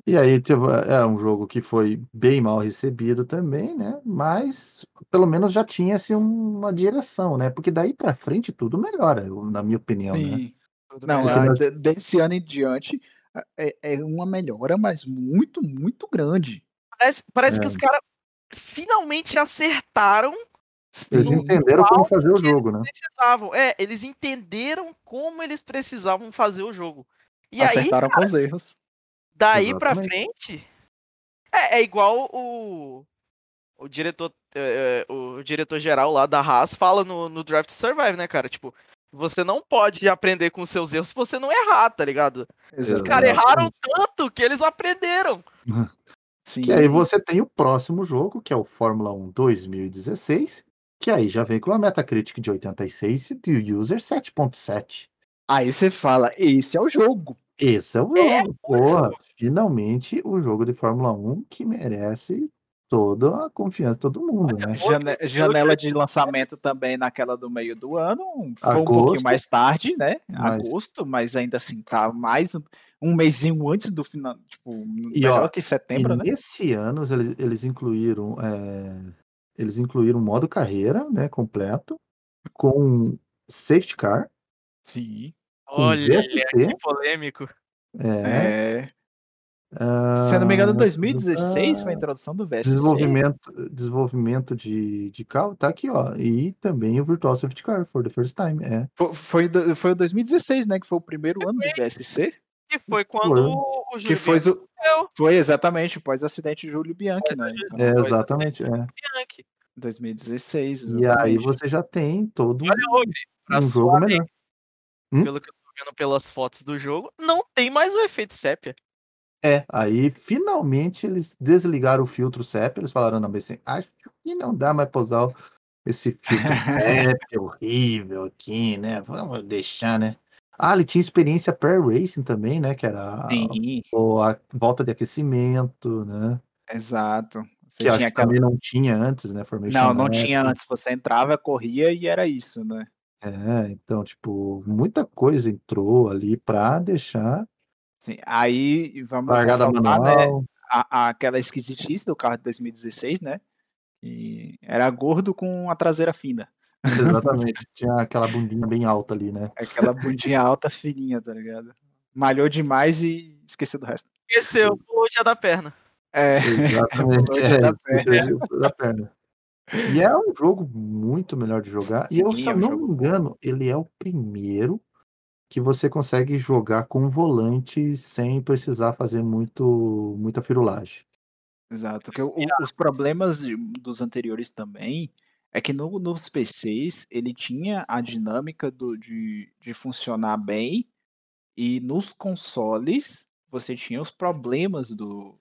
E aí teve, é um jogo que foi bem mal recebido também, né? Mas pelo menos já tinha assim, uma direção, né? Porque daí pra frente tudo melhora, na minha opinião, né? Sim. Tudo Não, nós- de- desse ano em diante é, é uma melhora, mas muito, muito grande. Parece, parece que É. os caras finalmente acertaram Eles entenderam como fazer o jogo, né? precisavam. É, eles entenderam como eles precisavam fazer o jogo. E aí, Acertaram com os erros. daí pra Exatamente. frente, é, é igual o, o diretor é, é, o diretor geral lá da Haas fala no, no Draft to Survive, né, cara? Tipo, você não pode aprender com os seus erros se você não errar, tá ligado? Os caras erraram tanto que eles aprenderam. <laughs> Sim. Que aí você tem o próximo jogo, que é o Fórmula 1 2016, que aí já vem com a Metacritic de 86 e o User 7.7. Aí você fala, esse é o jogo. Esse é o É jogo. Porra, finalmente o jogo de Fórmula 1 que merece toda a confiança de todo mundo, Olha, né? Jane- janela de lançamento também naquela do meio do ano. Foi um Agosto. pouquinho mais tarde, né? Mas- Agosto, mas ainda assim tá mais um- um mêsinho antes do final. Tipo, E, melhor ó, que E setembro, né? nesse ano eles, eles incluíram é, eles incluíram modo carreira, né, completo, com safety car, Sim. Olha, VSC, que polêmico. é, É. Se eu não me engano, ah, 2016 foi a introdução do VSC. desenvolvimento, desenvolvimento de, de carro, tá aqui, ó, e também o Virtual Safety Car for the first time, é. Fo- Foi, foi o 2016, né? Que foi o primeiro ano do VSC. Que foi Foi. quando o Que Júlio foi, Bianchi o- foi exatamente pós-acidente Júlio Bianchi, né? Então, É, Foi exatamente, é. Bianchi. 2016. E aí exatamente. você já tem todo Olha, um jogo melhor. Hum? pelo que eu tô vendo pelas fotos do jogo, não tem mais o efeito sépia. É, aí finalmente eles desligaram o filtro CEP, eles falaram, não, assim, acho que não dá mais pra usar o- esse filtro <laughs> CEP horrível aqui, né? Vamos deixar, né? Ah, ele tinha experiência pré-racing também, né? Que era a, Sim, a volta de aquecimento, né? exato. Você Que acho que aquela- também não tinha antes, né? Formation Não, não tinha antes. Você entrava, corria e era isso, né? É, então, tipo, muita coisa entrou ali pra deixar Sim, Aí vamos ressaltar, né, a- a- aquela esquisitice do carro de 2016, né? E era gordo com a traseira fina. <laughs> Exatamente. Tinha aquela bundinha bem alta ali, né? Aquela bundinha alta fininha, tá ligado? Malhou demais e esqueceu do resto. Esqueceu, pulou o dia da perna. É, Exatamente. É, da isso da perna. E é um jogo muito melhor de jogar. e eu, Sim, se é eu um não jogo me engano, ele é o primeiro que você consegue jogar com volante sem precisar fazer muito, muita firulagem. exato. Que os problemas dos anteriores também é que no- nos PCs ele tinha a dinâmica do- de, de funcionar bem e nos consoles você tinha os problemas do,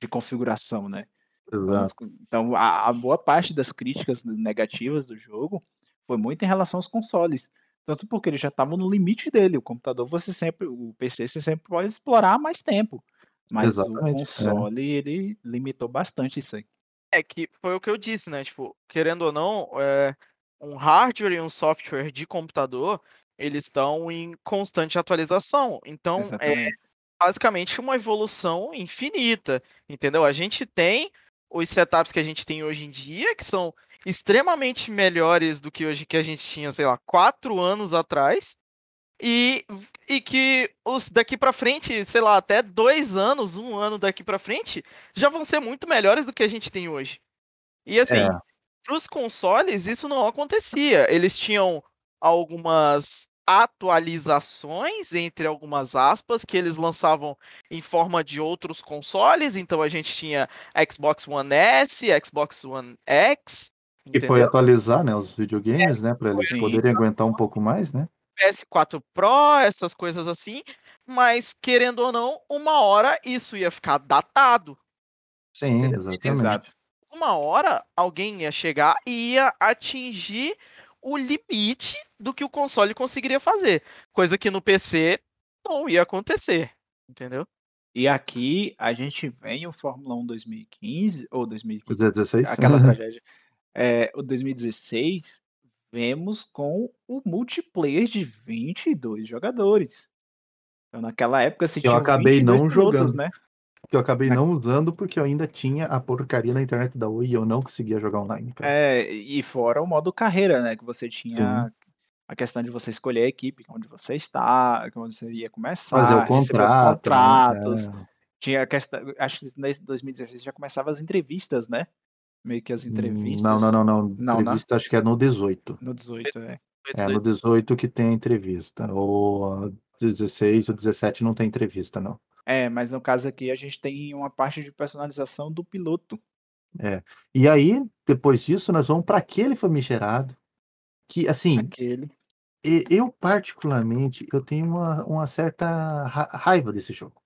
de configuração, né? Então, Exato. Então, a, a boa parte das críticas negativas do jogo foi muito em relação aos consoles. Tanto porque eles já estavam no limite dele. O computador, você sempre, o PC, você sempre pode explorar mais tempo. Mas Exatamente, o é. console, ele limitou bastante isso aí. É que foi o que eu disse, né? Tipo, querendo ou não, é, um hardware e um software de computador, eles estão em constante atualização. Então, é Exatamente. basicamente uma evolução infinita, entendeu? A gente tem os setups que a gente tem hoje em dia, que são extremamente melhores do que hoje que a gente tinha, sei lá, quatro anos atrás, e, e que os daqui pra frente, sei lá, até dois anos, um ano daqui pra frente, já vão ser muito melhores do que a gente tem hoje. E assim, É. para os consoles isso não acontecia. Eles tinham algumas atualizações, entre algumas aspas, que eles lançavam em forma de outros consoles. Então a gente tinha Xbox One S, Xbox One X. Que foi entendeu? atualizar, né, os videogames, né, para eles poderem aguentar um pouco mais, né? PS4 Pro, essas coisas assim. Mas, querendo ou não, uma hora isso ia ficar datado. Sim, Entendeu? exatamente. Exato. Uma hora alguém ia chegar e ia atingir o limite do que o console conseguiria fazer. Coisa que no PC não ia acontecer. Entendeu? E aqui a gente vem o Fórmula 1 2015, ou 2015, 16? aquela tragédia. É, o 2016, vemos com o multiplayer de 22 jogadores. Então, naquela época, se Eu tinha acabei não jogando. né? que eu acabei não usando porque eu ainda tinha a porcaria na internet da Oi e eu não conseguia jogar online, cara. É, e fora o modo carreira, né? Que você tinha a questão de você escolher a equipe, onde você está, onde você ia começar, Fazer o receber os contrato. né? contratos. É. Tinha a questão, acho que em 2016 já começava as entrevistas, né? Meio que as entrevistas. Não, não, não, não. Não, né? entrevista acho que é no 18. No 18, é. É no 18 que tem a entrevista. Ou ah, 16 ou 17 não tem entrevista, não. É, mas no caso aqui a gente tem uma parte de personalização do piloto. E aí, depois disso, nós vamos para aquele famigerado. Que, assim, Aquele. eu particularmente, eu tenho uma, uma certa ra- raiva desse jogo.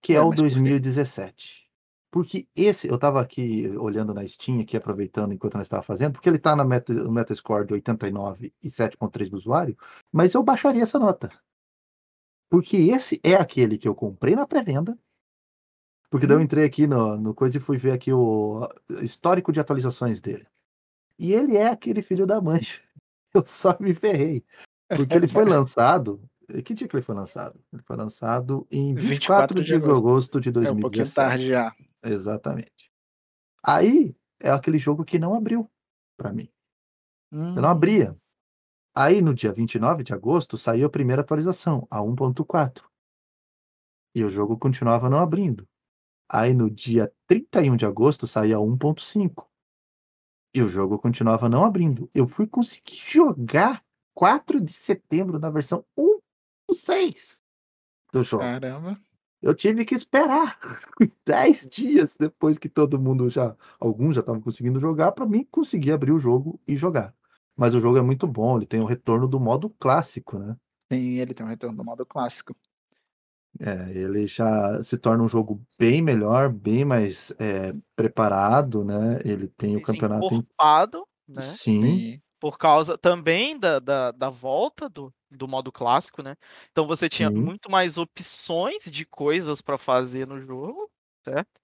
Que é, Ué, o mas por quê? 2017. Porque esse, eu tava aqui olhando na Steam, aqui aproveitando enquanto nós estava fazendo, porque ele tá na meta, no Metascore de 89 e 7.3 do usuário, mas eu baixaria essa nota. Porque esse é aquele que eu comprei na pré-venda. Porque daí eu entrei aqui no, no coisa e fui ver aqui o histórico de atualizações dele. E ele é aquele filho da mãe. <laughs> Eu só me ferrei. Porque ele foi <laughs> lançado. Que dia que ele foi lançado? Ele foi lançado em 24, 24 de de agosto de É um pouquinho 2017. tarde já. Exatamente. Aí é aquele jogo que não abriu pra mim. Eu Hum. não abria. Aí no dia 29 de agosto saiu a primeira atualização, a 1.4. E o jogo continuava não abrindo. Aí no dia 31 de agosto saía a 1.5. E o jogo continuava não abrindo. Eu fui conseguir jogar 4 de setembro na versão 1.6 do jogo. Caramba. Eu tive que esperar <laughs> 10 dias depois que todo mundo já, alguns já estavam conseguindo jogar, para mim conseguir abrir o jogo e jogar. Mas o jogo é muito bom, ele tem o retorno do modo clássico, né? Sim, ele tem um retorno do modo clássico. É, ele já se torna um jogo bem melhor, bem mais é, preparado, né? Ele tem o Esse campeonato em... encorpado, né? Sim, Sim. Por causa também da, da, da volta do, do modo clássico, né? Então você tinha Sim. muito mais opções de coisas pra fazer no jogo, certo?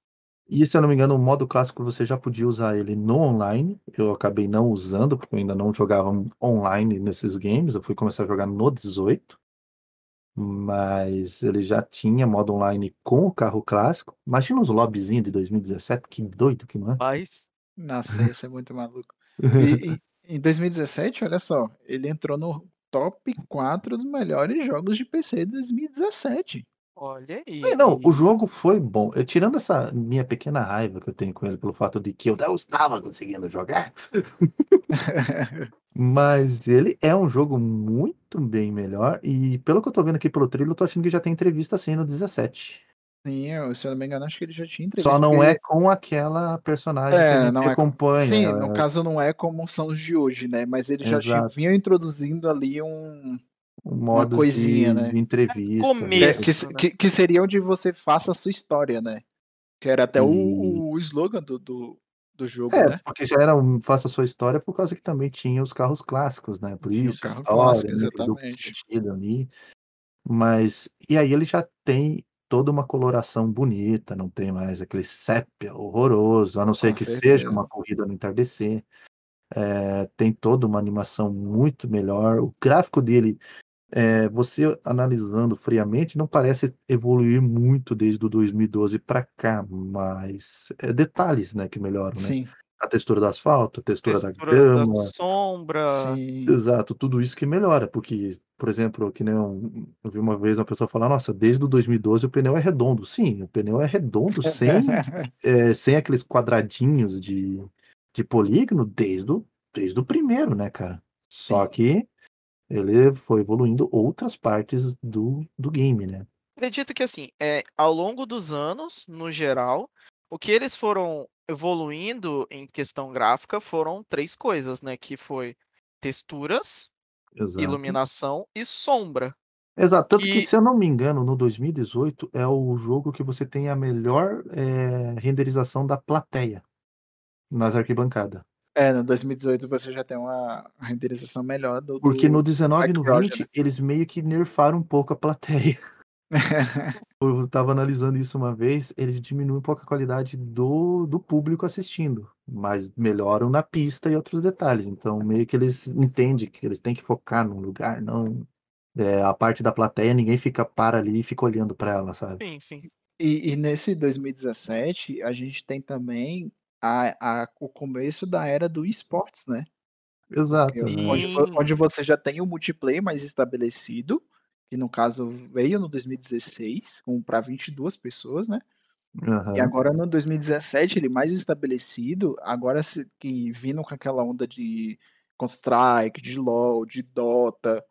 E se eu não me engano, o modo clássico você já podia usar ele no online. Eu acabei não usando, porque eu ainda não jogava online nesses games. Eu fui começar a jogar no 18. Mas ele já tinha modo online com o carro clássico. Imagina os lobbyzinhos de 2017, que doido que não é? Mas Nossa, isso é muito maluco. E- em 2017, olha só, ele entrou no top 4 dos melhores jogos de PC de 2017. olha aí. Não, o jogo foi bom. Eu, tirando essa minha pequena raiva que eu tenho com ele pelo fato de que eu não estava conseguindo jogar, <laughs> mas ele é um jogo muito bem melhor. E pelo que eu tô vendo aqui pelo trailer, eu tô achando que já tem entrevista assim no 17. Sim, eu, se eu não me engano, acho que ele já tinha entrevista. Só não porque- é com aquela personagem que É, a gente não é com- acompanha. Sim, é- no caso não é como são os de hoje, né? Mas eles já Exato. vinham introduzindo ali um. um modo coisinha, de, né? de entrevista. Começo. Que, Isso, que, né? que- que seria onde você faça a sua história, né? Que era até o, E- o slogan do, do, do jogo, É, né? porque já era um Faça a Sua História por causa que também tinha os carros clássicos, né? Por Tinha o isso, carro história, clássico, né? que exatamente. ali. Mas, e aí ele já tem toda uma coloração bonita, não tem mais aquele sépia horroroso, a não ser Com que certeza. seja uma corrida no entardecer. É, tem toda uma animação muito melhor. O gráfico dele, é, você analisando friamente, não parece evoluir muito desde o 2012 para cá, mas é detalhes, né, que melhoram, né? Sim, A textura do asfalto, a textura, textura da grama, da sombra. sim. exato, tudo isso que melhora, porque, por exemplo, que nem um, eu vi uma vez uma pessoa falar, nossa, desde o 2012 o pneu é redondo. Sim, o pneu é redondo sem, é, <laughs> sem aqueles quadradinhos de, de polígono desde o, desde o primeiro, né, cara? Só Sim. que Ele foi evoluindo outras partes do, do game, né? Acredito que assim, é, ao longo dos anos, no geral, o que eles foram evoluindo em questão gráfica foram três coisas, né? Que foi texturas, Exato. iluminação e sombra. Exato, tanto que, E- se eu não me engano, no 2018 é o jogo que você tem a melhor eh, renderização da plateia nas arquibancadas. É, no 2018 você já tem uma renderização melhor do. Porque no 19 e no background, 20 né? eles meio que nerfaram um pouco a plateia. <laughs> Eu tava analisando isso uma vez, eles diminuem um pouco a qualidade do, do público assistindo, mas melhoram na pista e outros detalhes. Então, meio que eles entendem que eles têm que focar num lugar, não. é, a parte da plateia, ninguém fica para ali e fica olhando para ela, sabe? Sim, sim. E, e nesse 2017, a gente tem também a, a, o começo da era do esportes, né? Exato. Né? Onde, onde você já tem o multiplayer mais estabelecido, que no caso veio no 2016, com para 22 pessoas, né? Aham. E agora no 2017, ele mais estabelecido, agora se- que vindo com aquela onda de Counter-Strike, de LoL, de Dota,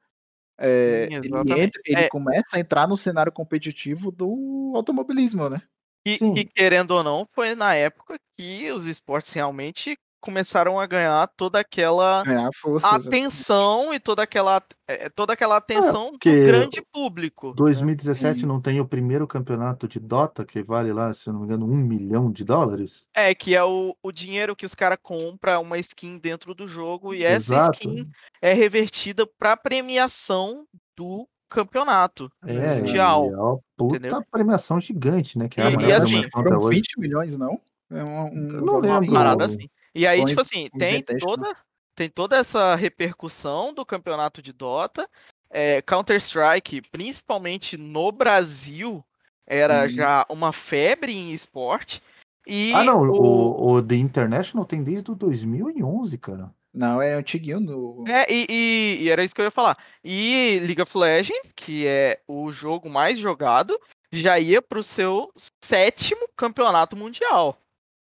é, Sim, ele, entra, ele É. começa a entrar no cenário competitivo do automobilismo, né? E, e querendo ou não, foi na época que os esportes realmente começaram a ganhar toda aquela Ganhar força. exatamente. atenção e toda aquela, é, toda aquela atenção porque do grande público. né? 2017 Sim. não tem o primeiro campeonato de Dota, que vale lá, se eu não me engano, um milhão de dólares? É, que é o, o dinheiro que os caras compram uma skin dentro do jogo e essa Exato. skin é revertida para premiação do campeonato É, mundial. é uma puta entendeu? premiação gigante, né? Que é a E- e assim, premiação até Foram hoje. 20 milhões, não? É um, um não lembro. Uma parada assim. E aí, Ou tipo assim, em tem toda, tem toda essa repercussão do campeonato de Dota. É, Counter-Strike, principalmente no Brasil, era Hum. já uma febre em esporte. E Ah, não, o- o, o The International tem desde o 2011, cara. Não, é antiguinho no. É, e, e- e era isso que eu ia falar. E League of Legends, que é o jogo mais jogado, já ia pro seu sétimo campeonato mundial.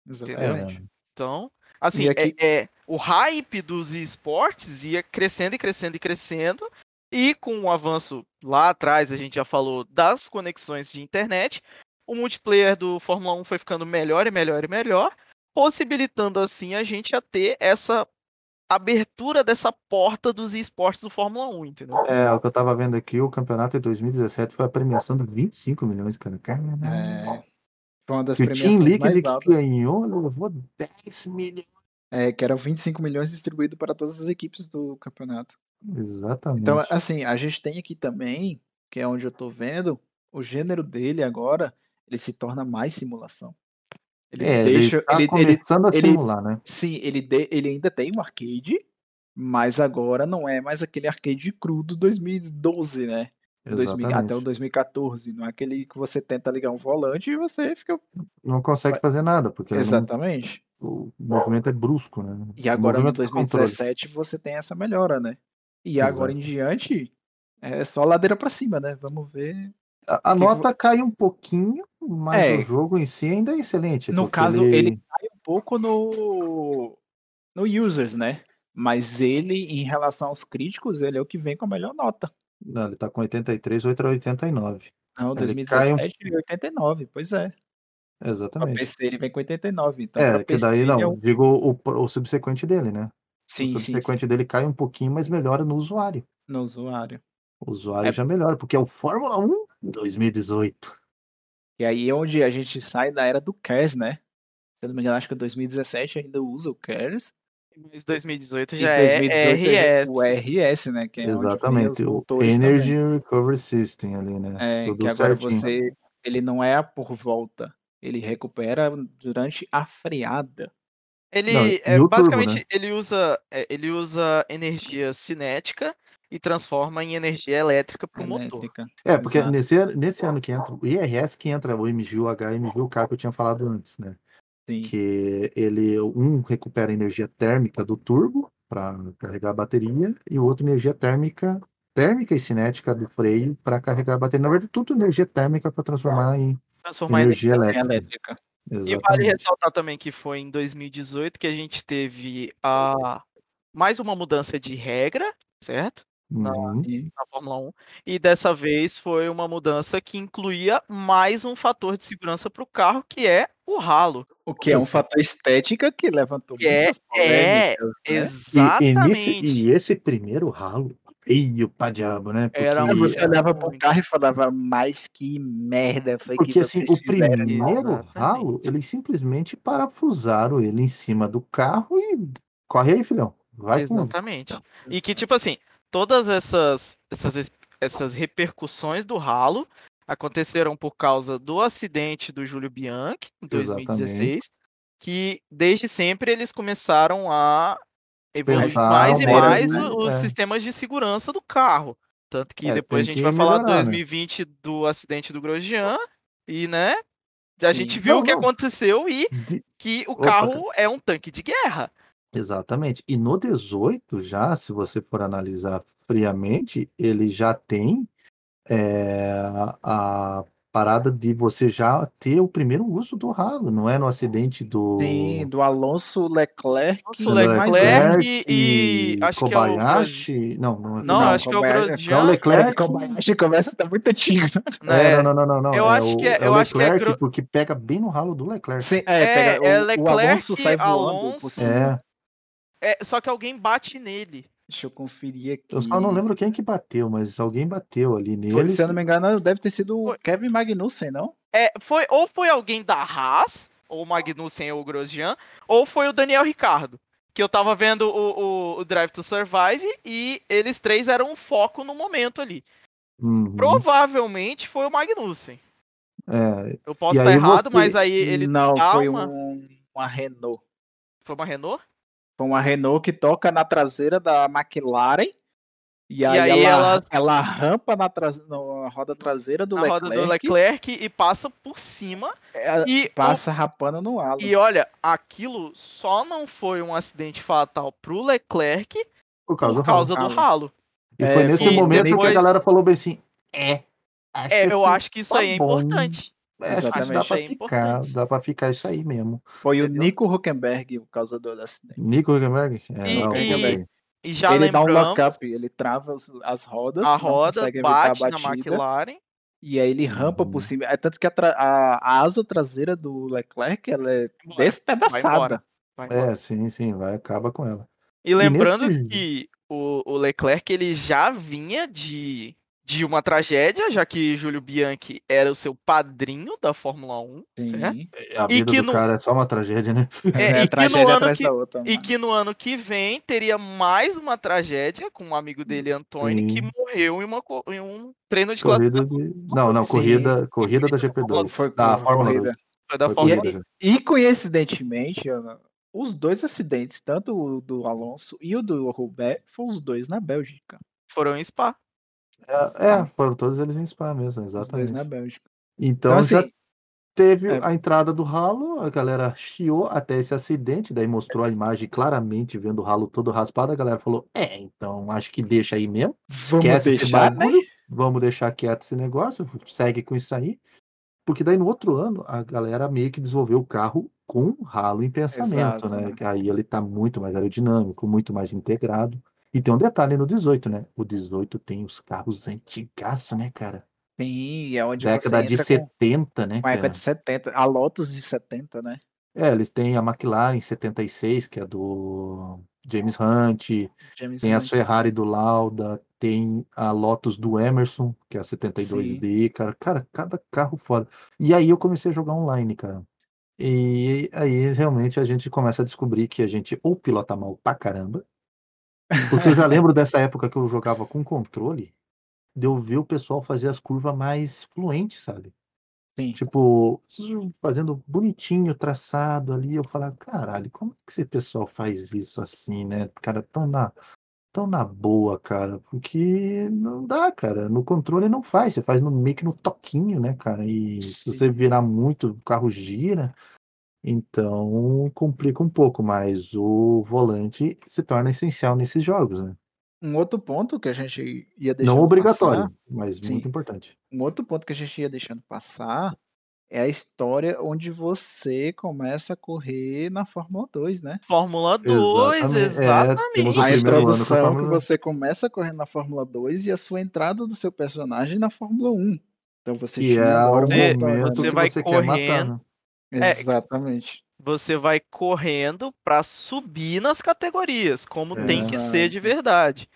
Exatamente. Então, assim, E é- aqui- é, o hype dos esportes ia crescendo e crescendo e crescendo. E com o avanço lá atrás, a gente já falou das conexões de internet, o multiplayer do Fórmula 1 foi ficando melhor e melhor e melhor, possibilitando assim a gente a ter essa abertura dessa porta dos esportes do Fórmula 1, entendeu? É, o que eu tava vendo aqui, o campeonato de 2017 foi a premiação de 25 milhões, cara. Caramba. É, foi uma das E o Team premiações mais Liquid que ganhou levou 10 milhões. É, que eram 25 milhões distribuídos para todas as equipes do campeonato. Exatamente. Então, assim, a gente tem aqui também, que é onde eu tô vendo, o gênero dele agora, ele se torna mais simulação. Ele é, deixa. ele tá ele, ele, começando a ele- simular, né? sim, ele, de- ele ainda tem um arcade, mas agora não é mais aquele arcade cru do 2012, né? 2000 até o Exatamente. 2014. Não é aquele que você tenta ligar um volante e você fica. Não consegue fazer nada, porque Exatamente. O movimento é brusco, né? E agora no movimento é controle. 2017 você tem essa melhora, né? E Exato. agora em diante é só ladeira pra cima, né? Vamos ver. A, a nota cai um pouquinho, mas É. o jogo em si ainda é excelente. No caso, ele cai um pouco no no users, né? Mas ele, em relação aos críticos, ele é o que vem com a melhor nota. Não, ele tá com 83, 8 a 89. Não, Ele cai um- 2017 e 89, pois é. Pra Exatamente. PC ele vem com 89. Então, É, que daí não, é um- digo o, o subsequente dele, né? Sim, o sim, sim, subsequente dele cai um pouquinho, mas melhora no usuário. no usuário. O usuário É. já melhora, porque é o Fórmula 1 2018. E aí é onde a gente sai da era do CARES, né? Se eu não me engano, acho que 2017 ainda usa o CARES. Mas 2018 E já 2018 é o RS, né? Que é Exatamente, o Energy também. Recovery System ali, né? É, Tudo que agora certinho. você. Ele não é por volta. Ele recupera durante a freada. Ele Não, é, e o turbo, basicamente né? ele usa é, ele usa energia cinética e transforma em energia elétrica pro motor. elétrica. É, porque Exato. nesse, ano- nesse ano que entra o IRS que entra o MGU-H e MGU-K que eu tinha falado antes, né? Sim. Que ele, um recupera a energia térmica do turbo para carregar a bateria e o outro energia térmica, térmica e cinética do freio para carregar a bateria. Na verdade, tudo energia térmica para transformar em Transformar em energia É elétrica. elétrica. E vale Exatamente. ressaltar também que foi em 2018 que a gente teve a mais uma mudança de regra, certo? Uhum. E- na Fórmula 1. E dessa vez foi uma mudança que incluía mais um fator de segurança para o carro, que é o ralo. O que é um fator estética que levantou Que é- muitas é, polêmicas, né? E, e, Exatamente. nesse, e esse primeiro ralo, feio pra diabo, né? Porque, Era Aí você olhava pro carro e falava, mas que merda foi porque que assim, vocês o primeiro Exatamente. ralo, eles simplesmente parafusaram ele em cima do carro e corre aí, filhão. Vai com Exatamente. E que, tipo assim, todas essas, essas, es- essas repercussões do ralo aconteceram por causa do acidente do Júlio Bianchi, em 2016, que desde sempre eles começaram a evoluir Pensar mais e mais né? os É. sistemas de segurança do carro. Tanto que É, depois a gente vai falar melhorar, né? 2020 do acidente do Grosjean, e né, a gente viu Não, o que não. aconteceu e que o Opa, carro é um tanque de guerra. Exatamente. E no 18, já, se você for analisar friamente, ele já tem é, a parada de você já ter o primeiro uso do ralo, não é no acidente do Sim, do Alonso Leclerc. Alonso e Leclerc Leclerc um. e acho que é o Kobayashi. Não, não é Não, não, acho que é o Kobayashi- Grosjean. é o Leclerc. É, Kobayashi começa tá muito antigo. né? É, não, não, não, não. Eu é acho o, que é- é eu o acho que é Leclerc, Gro- porque pega bem no ralo do Leclerc. Sim, é, É, pega, é o, o Leclerc, Alonso sai voando Alonso. É, É, só que alguém bate nele. Deixa eu conferir aqui. eu só não lembro quem que bateu, mas alguém bateu ali Foi, nele. se eu não me engano, deve ter sido o. Kevin Magnussen, não? É, foi, ou foi alguém da Haas, ou o Magnussen ou o Grosjean, ou foi o Daniel Ricardo. Que eu tava vendo o, o, o Drive to Survive e eles três eram um foco no momento ali. Uhum. Provavelmente foi o Magnussen. É, Eu posso estar aí errado, você- mas aí ele não, foi uma... um, uma Renault. Foi uma Renault? Foi uma Renault que toca na traseira da McLaren. E aí, aí ela, ela- ela rampa na, tra... na roda traseira do na Leclerc. roda do Leclerc e passa por cima. ela E, o- passa rapando no halo. e olha, aquilo só não foi um acidente fatal pro Leclerc por causa por do ralo. causa do ralo. E É, foi nesse que momento que depois- a galera falou bem assim: é. Acho É, eu que acho que isso tá aí é bom. importante. É, Exatamente. dá pra é ficar, dá pra ficar isso aí mesmo. Foi o entendeu? Nico Huckenberg o causador do acidente. Nico Huckenberg? É, E- não, e-. E já ele dá um lembramos, lock-up, ele trava as rodas, a não roda consegue evitar a bate na batida, McLaren. e aí ele rampa por Uhum. cima. É tanto que a, a- a asa traseira do Leclerc ela é Vai despedaçada. embora. Vai embora. É, sim, sim, vai, acaba com ela. E lembrando nesse- que o, o Leclerc ele já vinha de, de uma tragédia, já que Júlio Bianchi era o seu padrinho da Fórmula 1, certo? Sim. A E vida que do no- cara é só uma tragédia, né? É, <laughs> É, e, que tragédia no ano atrás que, da outra. e mano. que no ano que vem teria mais uma tragédia com um amigo dele, Antônio, que Sim. morreu em, uma, em um treino de Corrida classificação de. Não, não, Sim. corrida, corrida da GP2. Foi da Fórmula corrida. 2. da Foi Fórmula corrida já. E coincidentemente, Ana, os dois acidentes, tanto o do Alonso e o do Roubaix, foram os dois na Bélgica. foram em Spa. É, é, foram todos eles em Spa mesmo, Os dois exatamente. na Bélgica. Então, Então, já assim, teve é. a entrada do ralo, a galera chiou até esse acidente, daí mostrou a imagem claramente, vendo o ralo todo raspado, a galera falou, é, então acho que deixa aí mesmo, vamos esquece esse deixar, né? bagulho, vamos deixar quieto esse negócio, segue com isso aí, porque daí no outro ano a galera meio que desenvolveu o carro com ralo em pensamento, Exato, né? né? Que aí ele tá muito mais aerodinâmico, muito mais integrado. E tem um detalhe no 18, né? O 18 tem os carros antigaço, né, cara? Sim, é onde Década você de entra 70, né, com, com a época cara? de 70. A Lotus de 70, né? É, eles têm a McLaren 76, que é do James Hunt, James tem a Hunt. Ferrari do Lauda, tem a Lotus do Emerson, que é a 72D, cara. Cara, cada carro foda. E aí eu comecei a jogar online, cara. E aí realmente a gente começa a descobrir que a gente ou pilota mal pra caramba, porque eu já lembro dessa época que eu jogava com controle, de eu ver o pessoal fazer as curvas mais fluentes, sabe? Sim. Tipo, fazendo bonitinho, traçado ali, eu falava, caralho, como é que esse pessoal faz isso assim, né? Cara, tão na, tão na boa, cara, porque não dá, cara. No controle não faz, você faz no, meio que no toquinho, né, cara? E se você Sim. virar muito, o carro gira, então complica um pouco, mas o volante se torna essencial nesses jogos, né? Um outro ponto que a gente ia deixando Não obrigatório, passar, mas Sim. muito importante. um outro ponto que a gente ia deixando passar é a história onde você começa a correr na Fórmula 2, né? Fórmula 2, Exatamente. É, exatamente. o A introdução que você começa a correr na Fórmula 2 e a sua entrada do seu personagem na Fórmula 1. Então você tinha é o Você- momento você que vai você quer matar. correndo. É, Exatamente. Você vai correndo pra subir nas categorias, como tem que ser de verdade.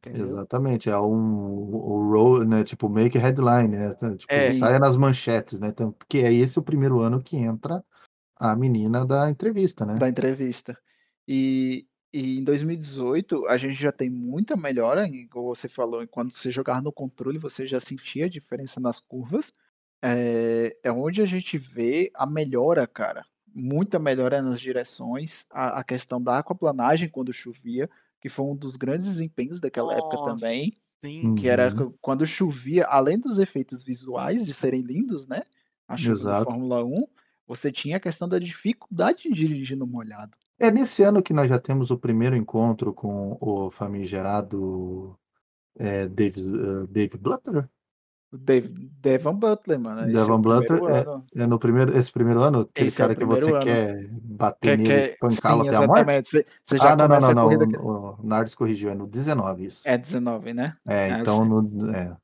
Entendeu? Exatamente, é um o roll, né? Tipo, make headline, né? Tipo, É. saia nas manchetes, né? Então, porque é esse o primeiro ano que entra a menina da entrevista, né? da entrevista. E, e em 2018 a gente já tem muita melhora, como você falou, quando você jogar no controle você já sentia a diferença nas curvas. É, é onde a gente vê a melhora, cara. Muita melhora nas direções, a, a questão da aquaplanagem quando chovia, que foi um dos grandes desempenhos daquela época Nossa. também, Sim. que era Uhum. qu- quando chovia, além dos efeitos visuais de serem lindos, né? A chuva da Exato. Fórmula 1, você tinha a questão da dificuldade de dirigir no molhado. É nesse ano que nós já temos o primeiro encontro com o famigerado é, Dave, eh, Dave Butler. Dave, Devon Butler, mano. esse é Devon Butler, ano. É no primeiro, esse primeiro ano, aquele Esse é cara que primeiro você ano. quer bater Quer, nele, espancá-lo sim, até a morte? Você, você já Ah, não, não, não, não. que- O Nardes corrigiu, é no 19 isso. É 19, né? É, É, então sim. no, é.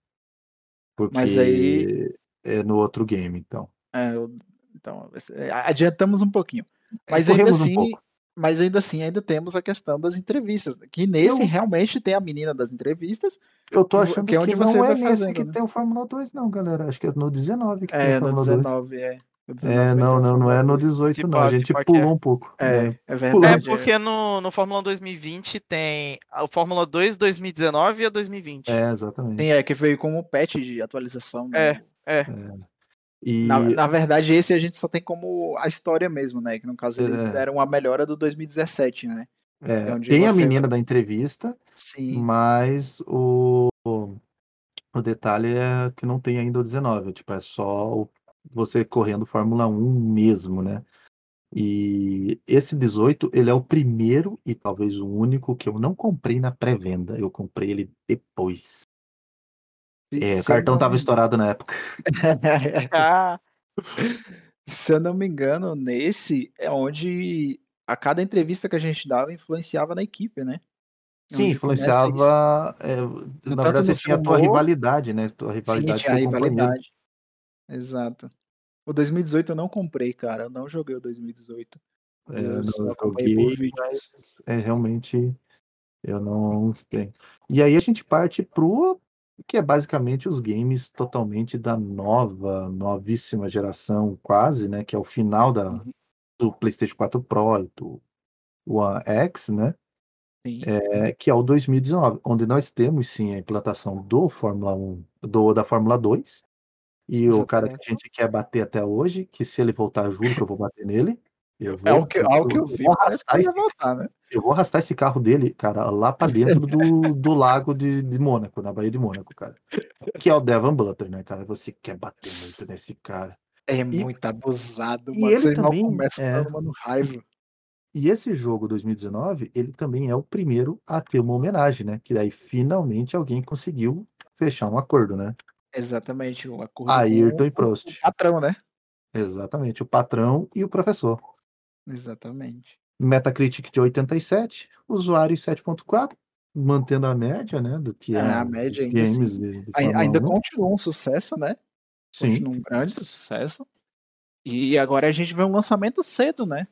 Porque Mas aí- é no outro game, então. É, eu- então, é, adiantamos um pouquinho. É, Mas ainda um assim, pouco. Mas ainda assim, ainda temos a questão das entrevistas. né? Que nesse Eu- realmente tem a menina das entrevistas. Eu tô achando que que, é onde não você é vai nesse fazendo, que né? tem o Fórmula 2, não, galera. Acho que é no 19 que tem É, o no Fórmula 2. 19, é. No 19 É, vai ter não, a não, não é no 2. 18, Se não. A gente que é. pulou um pouco. É, É. é É verdade. porque no, no Fórmula 1 2020 tem o Fórmula 2 2019 e a 2020. É, exatamente. Sim, é que veio como patch de atualização. né? É, é. E Na, na verdade, esse a gente só tem como a história mesmo, né? Que no caso eles É. deram uma melhora do 2017, né? é, é tem a você menina vai- da entrevista, Sim. mas o, o detalhe é que não tem ainda o 19. Tipo, é só você correndo Fórmula 1 mesmo, né? E esse 18, ele é o primeiro e talvez o único que eu não comprei na pré-venda. Eu comprei ele depois. É, o cartão não tava estourado na época. <laughs> <laughs> Ah, Se eu não me engano, nesse é onde a cada entrevista que a gente dava influenciava na equipe, né? Sim, começa isso. influenciava. é, na verdade, você tinha a tua rivalidade, né? Tua Sim, rivalidade tinha a rivalidade. Exato. O 2018 eu não comprei, cara. Eu não joguei o 2018. É, Eu não, joguei, mas é realmente eu não tenho. E aí a gente parte pro que é basicamente os games totalmente da nova, novíssima geração, quase, né? Que é o final da, Uhum. do PlayStation 4 Pro e do One X, né? É, que é o 2019, onde nós temos sim a implantação do Fórmula 1, do, da Fórmula 2. E o cara que a Exatamente. gente quer bater até hoje, que se ele voltar, juro que eu vou bater nele. Eu vou, É o que, ao que eu vi, vou parece que arrastar ele esse voltar, né? eu vou arrastar esse carro dele, cara, lá pra dentro do, <laughs> do lago de, de Mônaco, na Baía de Mônaco, cara. Que é o Devon Butler, né, cara? Você quer bater muito nesse cara. É muito abusado, e mano. ele Vocês mal também, começam é. tomando raiva. E esse jogo 2019, ele também é o primeiro a ter uma homenagem, né? Que daí finalmente alguém conseguiu fechar um acordo, né? Exatamente, o acordo Ayrton com e Prost. o patrão, né? Exatamente, o patrão e o professor. Exatamente. Metacritic de 87, usuário 7.4, mantendo a média, né, do que É, é, a média ainda games assim. de, de Fórmula Ainda 1. continua um sucesso, né? Sim, Continua um grande sucesso. E agora a gente vê um lançamento cedo, né?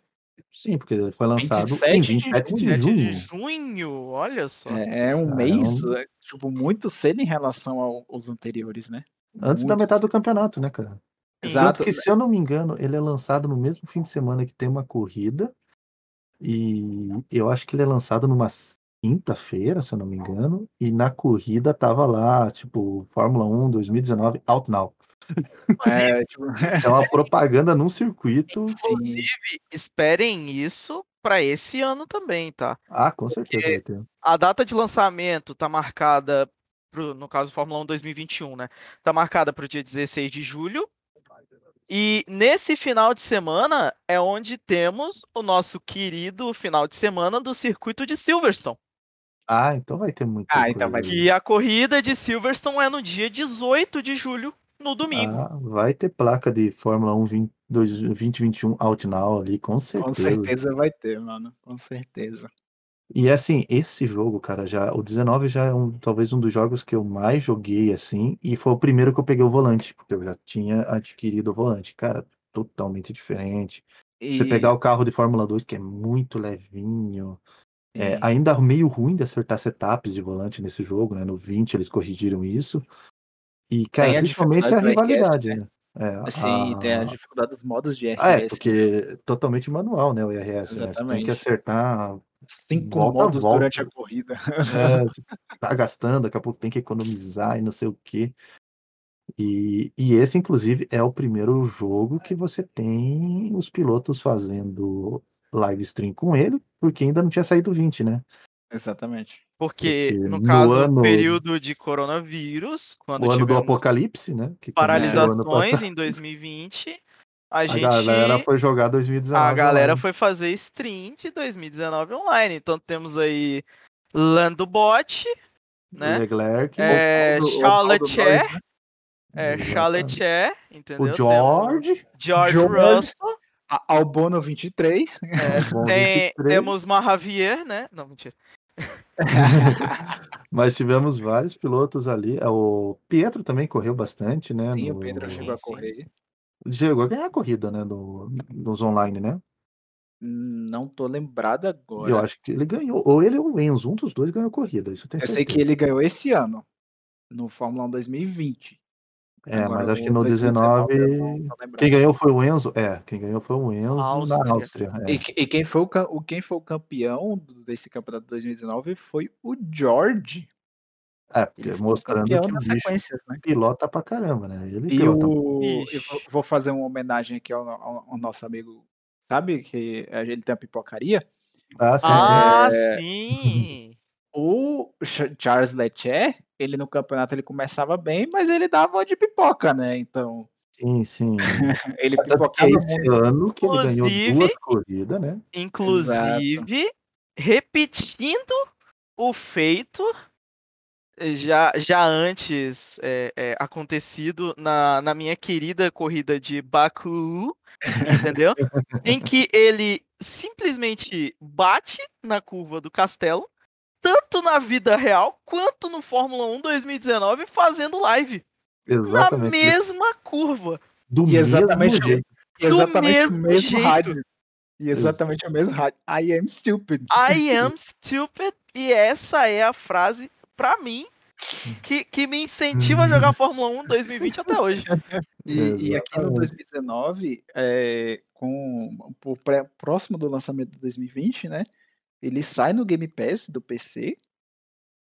sim, porque ele foi lançado 27 em de 27 de 7 junho. de junho, olha só. É, é um Caramba. mês, é, tipo, muito cedo em relação ao- aos anteriores, né? Antes da Muito metade do cedo. campeonato, né, cara? Exato. Tanto que, se eu não me engano, ele é lançado no mesmo fim de semana que tem uma corrida. E eu acho que ele é lançado numa quinta-feira, se eu não me engano. E na corrida tava lá, tipo, Fórmula 1 2019 Out Now. É, tipo, <laughs> É uma propaganda num circuito. sim, Esperem isso pra esse ano também, tá? Ah, com certeza vai ter. A data de lançamento tá marcada, pro, no caso Fórmula 1 2021, né? Tá marcada para o dia 16 de julho. E nesse final de semana é onde temos o nosso querido final de semana do circuito de Silverstone. Ah, então vai ter muita Ah, então vai coisa. Que a corrida de Silverstone é no dia 18 de julho no domingo. Ah, vai ter placa de Fórmula 1 20, 2021 Out Now ali, com certeza. Com certeza vai ter, mano. Com certeza. E assim, esse jogo, cara, já o 19 já é um, talvez um dos jogos que eu mais joguei assim, e foi o primeiro que eu peguei o volante, porque eu já tinha adquirido o volante, cara, totalmente diferente. E... Você pegar o carro de Fórmula 2, que é muito levinho, é, ainda meio ruim de acertar setups de volante nesse jogo, né? No 20 eles corrigiram isso. E, cara, a principalmente a dificuldade do RS, rivalidade, né? né? É, Sim, tem a a- dificuldade dos modos de RS. Ah, é, porque totalmente manual, né? O IRS, né? Você tem Exatamente. que acertar. Cinco volta modos volta. durante a corrida. É, tá gastando, daqui a pouco tem que economizar e não sei o quê. E, e esse, inclusive, é o primeiro jogo que você tem os pilotos fazendo live stream com ele, porque ainda não tinha saído o 20, né? Exatamente. Porque, Porque no no caso, ano- período de coronavírus, quando O ano do apocalipse, né? Que paralisações em 2020, a, A gente. galera foi jogar 2019. A galera online. foi fazer stream de 2019 online. Então temos aí Lando Bot, né? Leclerc, É, O- o- o Norris, né? é. Charles Leclerc, entendeu? o George, George George. Russell. Albono 23. bom, Tem, 23. temos Mahavier, né? Não, mentira. <laughs> mas tivemos vários pilotos ali. É, O Pietro também correu bastante, né? Sim, o no- Pedro chegou a correr. A ganhar a corrida, né? No, nos online, né? Não tô lembrado agora. Eu acho que ele ganhou. Ou ele ou o Enzo, um dos dois ganhou a corrida. Isso eu Eu sei que ele ganhou esse ano. No Fórmula 1 2020. É, Agora, mas acho que no no 19. 2019 eu não tô lembrando. Quem ganhou foi o Enzo. É, quem ganhou foi o Enzo Áustria. na Áustria. é. E, e quem, foi o, quem foi o campeão do- desse campeonato de 2019 foi o George. É, porque Ele mostrando que o bicho né? pilota pra caramba, né? Ele E pilota. o. Eu vou- fazer uma homenagem aqui ao, ao- ao nosso amigo. Sabe que a gente tem a pipocaria? Ah, sim, Ah, É. sim! O Ch- Charles Leclerc, ele no campeonato ele começava bem, mas ele dava de pipoca, né? Então, sim, sim. <laughs> ele pipocava é esse muito. ano que ele ganhou Inclusive- duas corridas, né? Inclusive, repetindo o feito já, já antes é, é, acontecido na, na minha querida corrida de Baku, entendeu? em <laughs> que ele simplesmente bate na curva do castelo, tanto na vida real quanto no Fórmula 1 2019, fazendo live. Exatamente. Na mesma curva. Do E exatamente mesmo jeito. E exatamente mesmo o mesmo jeito. rádio. E exatamente o mesmo rádio. I am stupid. I am stupid. E essa é a frase, pra mim, que, que me incentiva a jogar Fórmula 1 2020 até hoje. <laughs> E, e aqui no Exatamente. 2019, é, com, por pré- próximo do lançamento de 2020, né? Ele sai no Game Pass do PC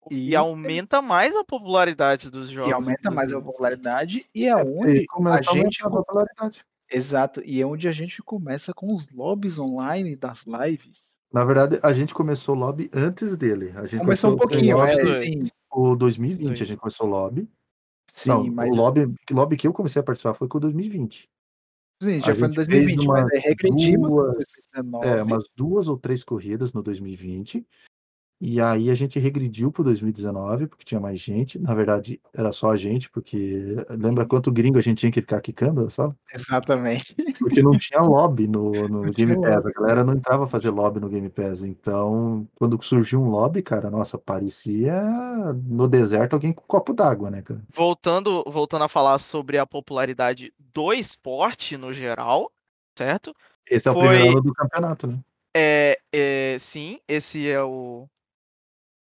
E, E- aumenta mais a popularidade dos jogos. e aumenta mais a popularidade. E é onde e a gente. a popularidade. Exato, e é onde a gente começa com os lobbies online das lives. Na verdade, a gente começou o lobby antes dele. A gente Começou um começou pouquinho, o é, lobby, sim, o 2020 a 18. gente começou o lobby. sim, Não, mas o lobby, lobby que eu comecei a participar foi com o 2020. sim, já a foi no gente fez 2020, mas aí regredimos duas- 2019. É, umas duas ou três corridas no 2020. E aí a gente regrediu pro 2019, porque tinha mais gente. Na verdade, era só a gente, porque lembra quanto gringo a gente tinha que ficar quicando, sabe? Exatamente. Porque não tinha lobby no, no Game Pass. A galera não entrava a fazer lobby no Game Pass. Então, quando surgiu um lobby, cara, nossa, parecia no deserto alguém com um copo d'água, né, cara? Voltando, voltando a falar sobre a popularidade do esporte no geral, certo? Esse é o Foi- primeiro ano do campeonato, né? É, é, sim, esse é o.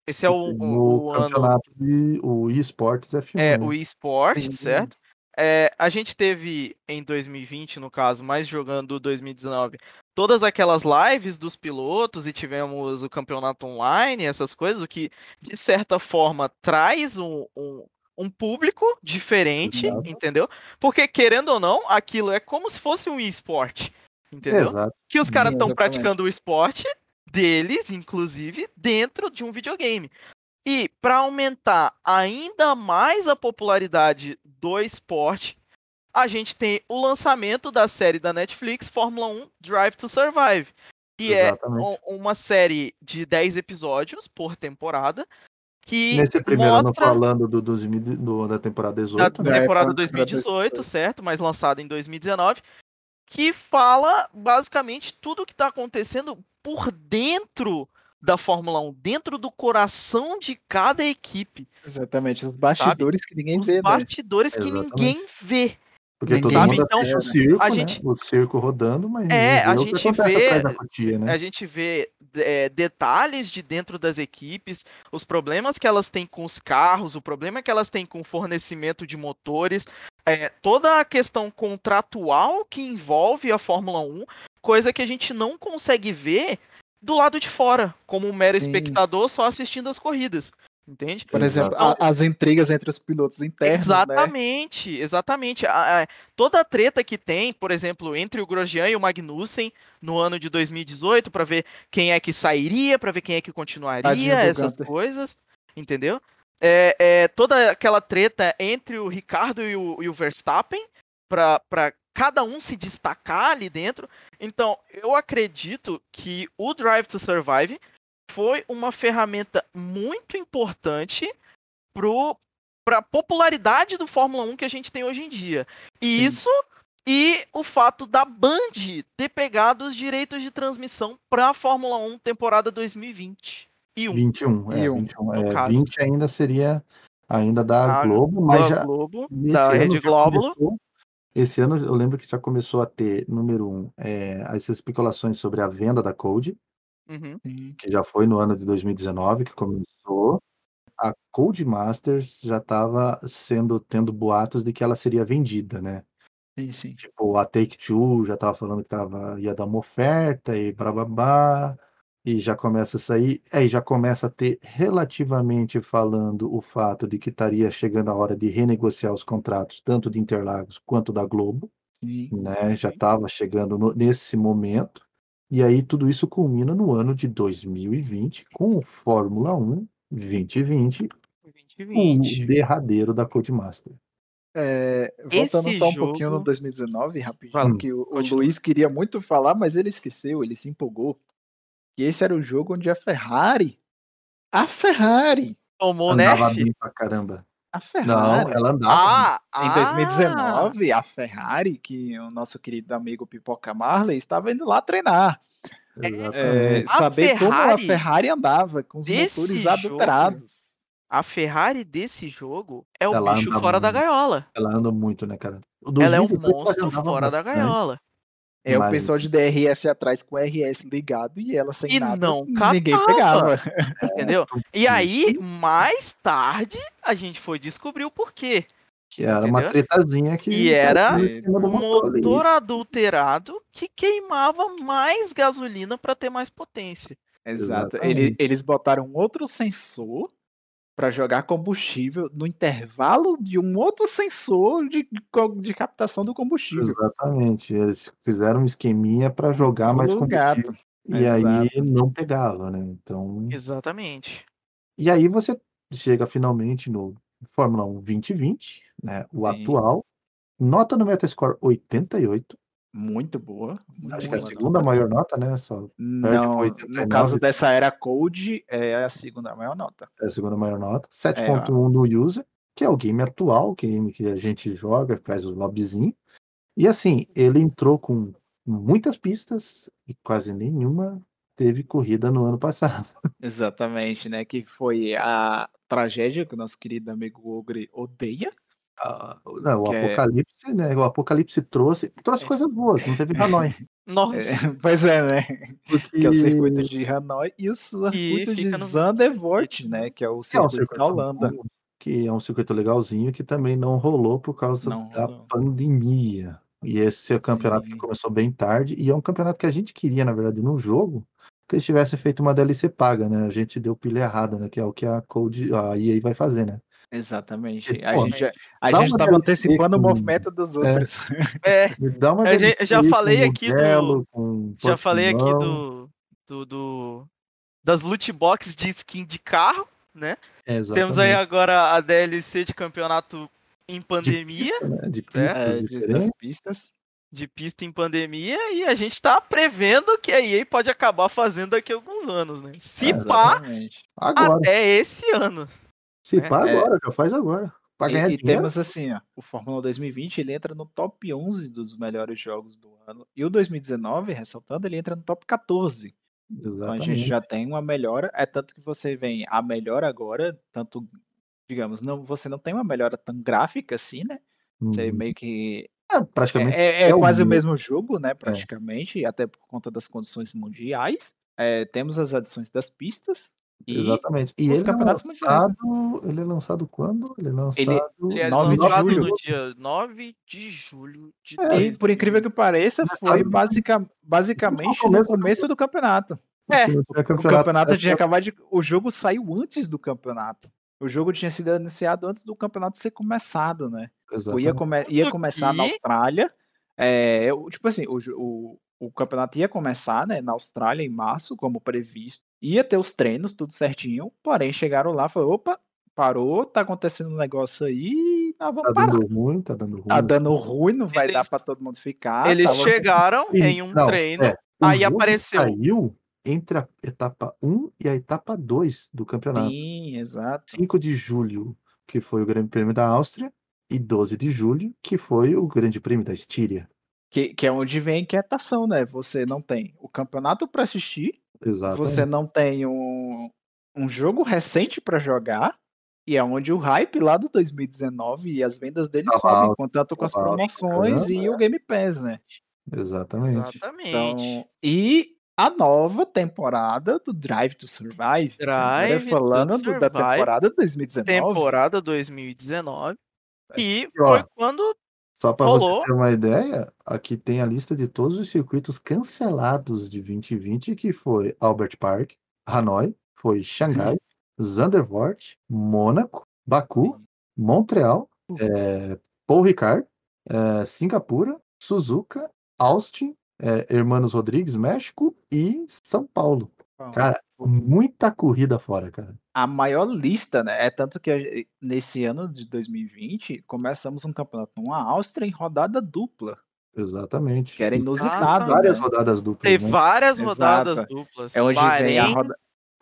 Esse é o, o, o ano. campeonato de o eSports F1. É, né? o esporte, Sim. certo? É, a gente teve em 2020, no caso, mais jogando 2019, todas aquelas lives dos pilotos e tivemos o campeonato online, essas coisas, o que de certa forma traz um, um, um público diferente, Exato. entendeu? Porque querendo ou não, aquilo é como se fosse um esporte, entendeu? Exato. que os caras estão praticando o esporte deles, inclusive, dentro de um videogame. E para aumentar ainda mais a popularidade do esporte, a gente tem o lançamento da série da Netflix Fórmula 1 Drive to Survive, que é Exatamente. u- uma série de 10 episódios por temporada, que Nesse primeiro ano mostra falando do, mid- do- da temporada da 18, né? É, temporada falando da 2018, certo? Mas lançado em 2019, que fala basicamente tudo o que está acontecendo por dentro da Fórmula 1, dentro do coração de cada equipe. Exatamente, os bastidores que ninguém Os vê, né? bastidores que Exatamente. ninguém vê. Porque todo Sabe, mundo então, assiste o circo, a né? gente- O circo rodando, mas É, ninguém a vê o que gente acontece vê- atrás da cutia, né? A gente vê é, detalhes de dentro das equipes, os problemas que elas têm com os carros, o problema que elas têm com o fornecimento de motores, é, toda a questão contratual que envolve a Fórmula 1, coisa que a gente não consegue ver do lado de fora, como um mero Sim. espectador só assistindo as corridas. Entende? Por exemplo, Exato. a- as intrigas entre os pilotos internos, né? Exatamente, exatamente. A- a- toda a treta que tem, por exemplo, entre o Grosjean e o Magnussen no ano de 2018, para ver quem é que sairia, para ver quem é que continuaria, essas coisas, entendeu? É, é, toda aquela treta entre o Ricardo e o, e o Verstappen, para cada um se destacar ali dentro. Então, eu acredito que o Drive to Survive foi uma ferramenta muito importante para a popularidade do Fórmula 1 que a gente tem hoje em dia. E Sim. isso e o fato da Band ter pegado os direitos de transmissão para a Fórmula 1 temporada 2020. E um. 21, é, E um, 21. no É, caso. 20 ainda seria ainda da A Globo, mas da já Globo, da Rede já Glóbulo. começou- esse ano eu lembro que já começou a ter, número um, é, essas especulações sobre a venda da Code, Uhum. Que já foi no ano de 2019 que começou. A Code Masters já estava sendo tendo boatos de que ela seria vendida, né? sim, sim. Tipo, a Take-Two já estava falando que tava, ia dar uma oferta e blá e já começa a sair, aí já começa a ter relativamente falando o fato de que estaria chegando a hora de renegociar os contratos, tanto de Interlagos quanto da Globo, sim. né? Já estava chegando no- nesse momento, e aí tudo isso culmina no ano de 2020 com o Fórmula 1 2020, o 2020. derradeiro da Codemaster. É, voltando Esse só um pouquinho no jogo- 2019, rapidinho, Fala, que o, o. Luiz queria muito falar, mas ele esqueceu, ele se empolgou. Que esse era o jogo onde a Ferrari, a Ferrari, Tomou Andava nerf? bem pra caramba. a Não, Ferrari, ela andava. Ah, em ah, 2019, a Ferrari, que o nosso querido amigo Pipoca Marley estava indo lá treinar. Exatamente. É, A saber como a Ferrari Ferrari andava com os motores adulterados. A Ferrari desse jogo é o Ela bicho fora da muito. gaiola. Ela anda muito, né, cara? O Ela é um 2018 ela monstro fora da bastante, gaiola. É o Mas- pessoal de DRS atrás com o RS ligado e ela sem E nada. não ninguém pegava. Entendeu? <laughs> E aí, mais tarde, a gente foi descobrir o porquê. Que era uma Entendeu? tretazinha que. E era Um motor motor adulterado que queimava mais gasolina para ter mais potência. Exato. Exatamente. Ele- eles botaram outro sensor para jogar combustível no intervalo de um outro sensor de, de captação do combustível. Exatamente. Eles fizeram um esqueminha para jogar mais Pulo combustível. gato. E aí não pegava, né? Então. Exatamente. E aí você chega finalmente no Fórmula 1 2020, né? O Sim. atual. Nota no Metascore 88. Muito boa. muito Acho que é a boa segunda nota. maior nota, né? Só Não, no 89. caso dessa era Code, é a segunda maior nota. é a segunda maior nota. É, 7.1 no user, que é o game atual, o game que a gente joga, faz o lobbyzinho. E assim, ele entrou com muitas pistas e quase nenhuma teve corrida no ano passado. <laughs> Exatamente, né? Que foi a tragédia que o nosso querido amigo Ogre odeia. Ah, não, o é- Apocalipse, né? O Apocalipse trouxe, trouxe É. coisas boas, não teve Hanoi. <laughs> Nossa. É, pois é, né? Porque Que é o circuito de Hanoi e o circuito de fica no- Zandvoort, né? Que é o que é um circuito circuito da Holanda. bom, que é um circuito legalzinho que também não rolou por causa Não da rolou. pandemia. E esse é o campeonato Sim. que começou bem tarde e é um campeonato que a gente queria, na verdade, no jogo, que eles tivessem feito uma DLC paga, né? A gente deu pilha errada, né? Que é o que a Code, a EA vai fazer, né? Exatamente. A pô, gente já, a dá gente uma tava DLC antecipando o movimento dos outros. <laughs> É, Me dá uma Eu já- já falei aqui do- já falei aqui do, do, do- das loot boxes de skin de carro, né? Temos aí Exatamente. agora a DLC de campeonato em pandemia, Pista, né? De certo? pista É, de- das pistas. de pista em pandemia e a gente tá prevendo que a EA pode acabar fazendo daqui a alguns anos, né? Se É, pá, Exatamente. Agora. até esse ano. Se É, pá é. agora, já faz agora. Pra ganhar E, e temos assim, ó, o Fórmula 2020 ele entra no top 11 dos melhores jogos do ano. E o 2019, ressaltando, ele entra no top 14. Então a gente Exatamente. já tem uma melhora. É tanto que você vem a melhora agora, tanto, digamos, não, você não tem uma melhora tão gráfica assim, né? Você Uhum. meio que. É, praticamente. É, é é o quase o mesmo. jogo, né? Praticamente, até por conta das condições mundiais. É, temos as adições das pistas. E Exatamente. E os ele é lançado. Ele é lançado quando? Ele é lançado. Ele- Ele é 9 de lançado julho. no dia 9 de julho de É, E por incrível que pareça, foi basica, basicamente No no começo do do campeonato. É, Porque O campeonato tinha acabado de. O jogo saiu antes do campeonato. O jogo tinha sido anunciado antes do campeonato ser começado, né? Ou ia, come- ia começar na Austrália. É, o- tipo assim, o, o, o campeonato ia começar né, na Austrália em março, como previsto. Ia ter os treinos, tudo certinho. Porém, chegaram lá e falaram: opa, parou, tá acontecendo um negócio aí, nós Tá vamos parar. dando ruim, tá dando ruim. Tá dando ruim, não vai dar Eles- pra todo mundo ficar. eles tava- chegaram E- em um não, treino, é, aí apareceu. Saiu entre a etapa 1 e a etapa 2 do campeonato. Sim, exato. 5 de julho, que foi o Grande Prêmio da Áustria, e 12 de julho, que foi o Grande Prêmio da Estíria. Que, que é onde vem a inquietação, né? Você não tem o campeonato pra assistir, Exato. você não tem um, um jogo recente pra jogar, e é onde o hype lá do 2019 e as vendas dele Tava sobem, alto, contanto com as promoções e o Game Pass, né? Exatamente. Exatamente. Então, e a nova temporada do Drive to Survive. Agora Drive to falando do- da Survive, temporada 2019. temporada 2019. E ó, foi quando Só para você ter uma ideia, aqui tem a lista de todos os circuitos cancelados de 2020, que foi Albert Park, Hanoi, foi Xangai, Zandvoort, Mônaco, Baku, Montreal, é, Paul Ricard, é, Singapura, Suzuka, Austin, é, Hermanos Rodrigues, México e São Paulo. Cara, muita corrida fora, cara. a maior lista, né? É tanto que nesse ano de 2020 começamos um campeonato numa Áustria em rodada dupla, Exatamente. que era inusitado. várias né? rodadas duplas. teve né? várias Exato. rodadas duplas. É onde vem a Bahrein, roda...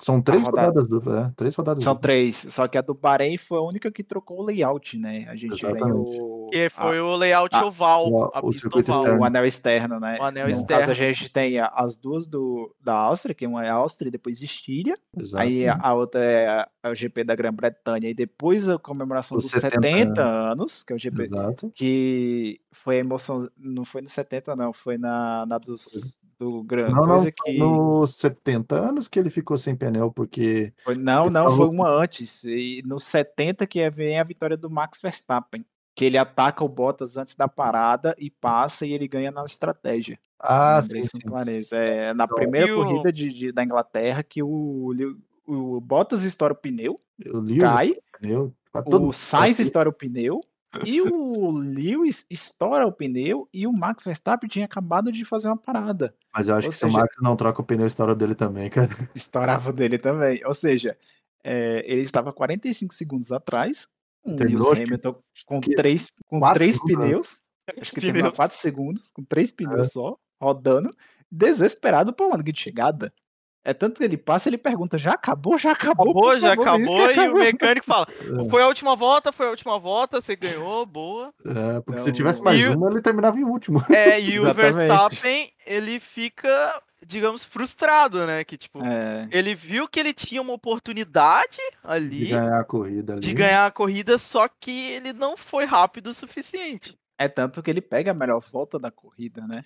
São três rodada- rodadas duplas, né? Três rodadas São duplas. três, só que a do Bahrein foi a única que trocou o layout, né? A gente ganhou que foi a- o layout a- oval, o- a o pista oval. externo. o anel externo, né? O anel no externo. caso, a gente tem a- as duas do, da Áustria, que uma é Áustria e depois Estíria. Exato. Aí a, a outra é a- é o GP da Grã-Bretanha e depois a comemoração Os dos 70 70, anos, que é o GP Exato. que foi a emoção, não foi no 70 não, foi na, na dos, do Gran Não, não, coisa que nos 70 anos que ele ficou sem pneu, porque foi, não, ele não, falou foi uma antes, e no 70 que é- vem a vitória do Max Verstappen, que ele ataca o Bottas antes da parada e passa e ele ganha na estratégia. Ah, sim, sim. clareza. É na Então, primeira e o- corrida de, de- da Inglaterra que o, o Bottas estoura o pneu, cai, o pneu. pra todo o Sainz estoura o pneu e o Lewis estoura o pneu e o Max Verstappen tinha acabado de fazer uma parada. Mas eu acho ou que se o seja- Max não troca o pneu, estoura dele também, cara. Estourava o dele também. Ou seja, é, ele estava 45 segundos atrás, um Terminou, Lewis Hamilton com que três, com quatro três segundos, né? pneus, acho que terminou Pneus. 4 segundos, com três pneus É. só, rodando, desesperado por uma linha de chegada. É tanto que ele passa e ele pergunta: já acabou? Já acabou? Acabou, já favor, acabou, e o acabou." mecânico fala: <laughs> Foi a última volta, foi a última volta, você ganhou, boa. É, porque se Então, tivesse mais e o- uma, ele terminava em último. <laughs> É, e o. Verstappen, ele fica, digamos, frustrado, né? Que tipo, É, ele viu que ele tinha uma oportunidade De ali ganhar a corrida ali. de ganhar a corrida, só que ele não foi rápido o suficiente. é tanto que ele pega a melhor volta da corrida, né?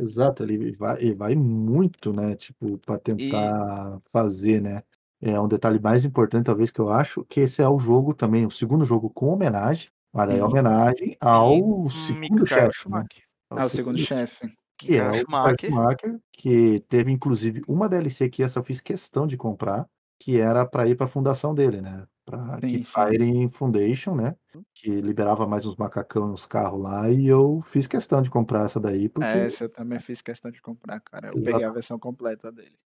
Exato, ele vai, ele vai muito, né? Tipo, para tentar fazer, né? É um detalhe mais importante, talvez, que eu acho, que esse é o jogo também, o segundo jogo com homenagem, mas é homenagem ao Hum, segundo Michael chefe, né? Ah, o segundo chefe. que é o Schumacher. Schumacher, que teve inclusive uma DLC que essa eu fiz questão de comprar, que era para ir para a fundação dele, né? Para sim. Firing Foundation, né? Que liberava mais uns macacão e uns carros lá, e eu fiz questão de comprar essa daí, porque. É, essa eu também fiz questão de comprar, cara. Eu peguei a versão completa dele.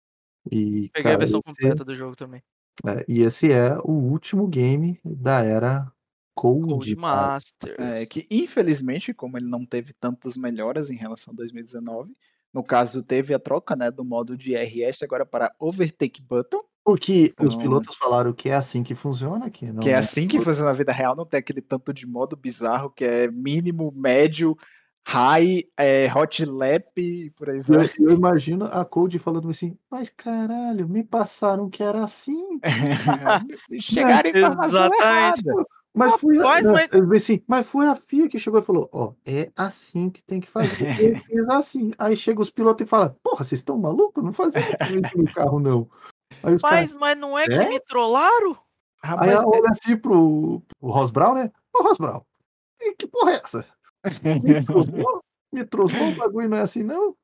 E, Peguei cara, a versão esse- completa do jogo também. é, e esse é o último game da era Cold, Cold Masters. Masters. É, que infelizmente, como ele não teve tantas melhoras em relação a 2019, no caso teve a troca né, do modo de RS agora para Overtake Button, Porque os Então- pilotos falaram que é assim que funciona, não que é é assim que funciona na vida real, não tem aquele tanto de modo bizarro que é mínimo, médio, high, é, hot lap e por aí Eu, vai. eu imagino a Cold falando assim, mas caralho, me passaram que era assim. <laughs> Chegaram em Exatamente. errada. Mas foi, a, mas- eu assim, mas foi a FIA que chegou e falou, ó, é assim que tem que fazer. <laughs> Eu fiz assim. Aí chega os pilotos e fala, porra, vocês estão malucos? Não fazia <laughs> isso no carro, não. Aí os caras, Mas, mas não é que É? me trollaram? aí Rapaz, ela olha assim pro, pro Ross Brown, né? Ô Ross Brown, e que porra é essa? <laughs> Me trollou? Me trollou, o bagulho não é assim, não?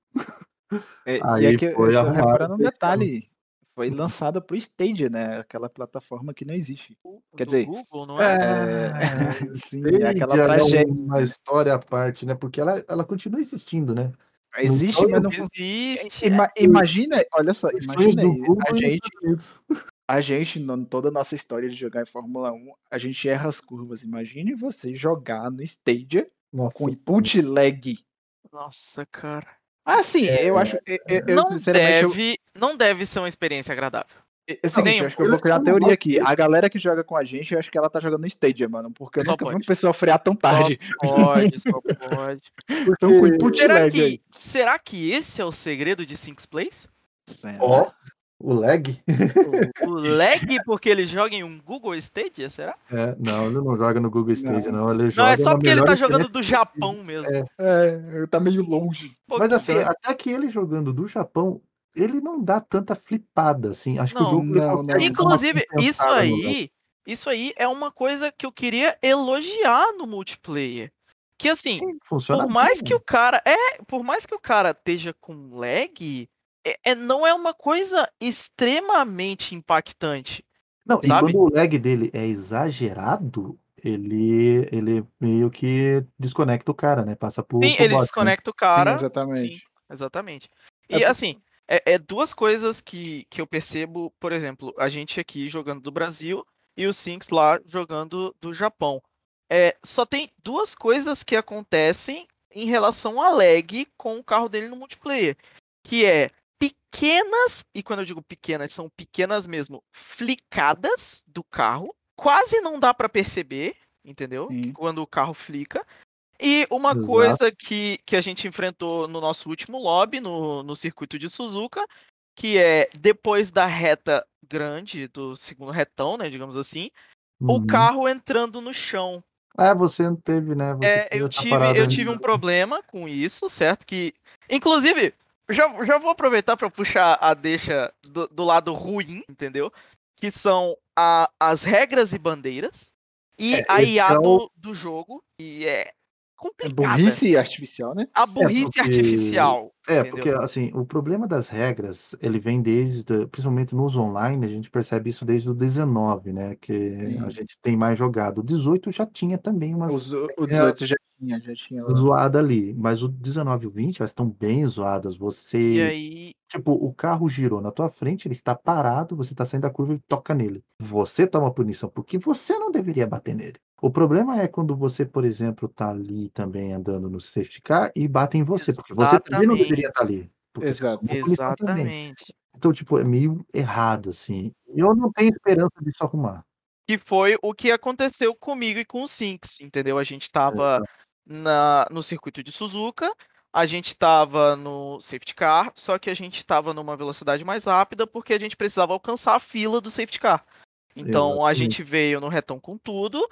É, e Aí aqui eu foi tô arrumado, reparando um detalhe. Foi lançado pro Stadia, né? Aquela plataforma que não existe. Quer Do dizer, Google, não é? É, <laughs> sim, Stadia aquela é tragédia. uma história à parte, né? Porque ela, ela continua existindo, né? Existe, mas não. Existe. Ima- imagina, olha só, imagina aí, a gente, a gente, toda a nossa história de jogar em Fórmula 1, a gente erra as curvas. Imagine você jogar no Stadia Nossa, com input lag. Nossa, cara. Ah, sim, eu acho. Eu, eu- não sinceramente, eu- deve, não deve ser uma experiência agradável. É o seguinte, eu acho que eu vou criar a sou teoria aqui. A galera que joga com a gente, eu acho que ela tá jogando no Stadia, mano. Porque eu Só nunca vi pode. uma pessoa frear tão tarde. Só pode, <laughs> só pode. Então, input Será aí. que, será que esse é o segredo de Sinks Plays? Ó, o lag. O lag porque ele joga em um Google Stadia, será? É, não, ele não joga no Google Stadia, não. Ele Não, joga é só porque ele tá jogando do Japão mesmo. É. É, tá meio longe. Pô, Mas assim, dano. até que ele jogando do Japão, ele não dá tanta flipada, assim. Acho que o Não, jogo não, não. Inclusive, isso aí, isso aí é uma coisa que eu queria elogiar no multiplayer. Que assim, Sim, funciona por mais bem. que o cara é, por mais que o cara esteja com lag, é, é- não é uma coisa extremamente impactante. Não, sabe? e quando o lag dele é exagerado, ele, ele meio que desconecta o cara, né? Passa pro, Sim, pro ele bot, né? desconecta o cara. Sim, exatamente. Sim, exatamente. É E por- assim, é, é duas coisas que, que eu percebo, por exemplo, a gente aqui jogando do Brasil e o Sinks lá jogando do Japão. É, só tem duas coisas que acontecem em relação a lag com o carro dele no multiplayer. Que é pequenas, e quando eu digo pequenas, são pequenas mesmo, flicadas do carro. Quase não dá pra perceber, entendeu? Sim. Quando o carro flica. E uma Exato. coisa que, que a gente enfrentou no nosso último lobby, no, no circuito de Suzuka, que é depois da reta grande, do segundo retão, né, digamos assim, o Uhum. carro entrando no chão. Ah, você não teve, né? É, eu essa tive, eu tive um problema com isso, certo? Que, inclusive, já, já vou aproveitar para puxar a deixa do, do lado ruim, entendeu? Que são a- as regras e bandeiras e É, a IA é o- do, do jogo, e é É complicada. burrice artificial, né? A burrice porque- artificial. É, entendeu? porque assim, o problema das regras, ele vem desde, principalmente nos online, a gente percebe isso desde o 19, né? Que Sim. a gente tem mais jogado. O 18 já tinha também umas O 18 já tinha, já tinha. zoada ali, mas o 19 e o 20 elas estão bem zoadas. E Você, aí, tipo, o carro girou na tua frente, ele está parado, você está saindo da curva e toca nele. Você toma punição, porque você não deveria bater nele. O problema é quando você, por exemplo, tá ali também andando no safety car e bate em você, porque você também não Exatamente. deveria estar ali. punição também. exatamente. Então, tipo, é meio errado, assim. Eu não tenho esperança disso arrumar. Que foi o que aconteceu comigo e com o Sinks, entendeu? A gente tava na, no circuito de Suzuka, a gente tava no safety car, só que a gente tava numa velocidade mais rápida porque a gente precisava alcançar a fila do safety car. Então a Exatamente. gente veio no retão com tudo,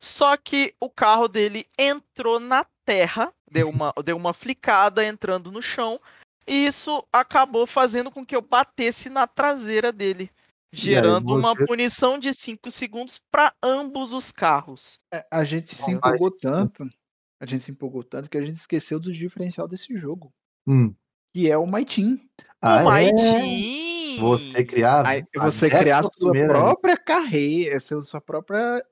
só que o carro dele entrou na terra, deu uma, <laughs> deu uma flicada entrando no chão, e isso acabou fazendo com que eu batesse na traseira dele, aí gerando uma você- punição de 5 segundos para ambos os carros. É, A gente se empolgou tanto, a gente se empolgou tanto que a gente esqueceu do diferencial desse jogo, Hum. que é o Team. Ah, o é? Você criar. Aí você criar sua primeira- própria carreira, seu- sua própria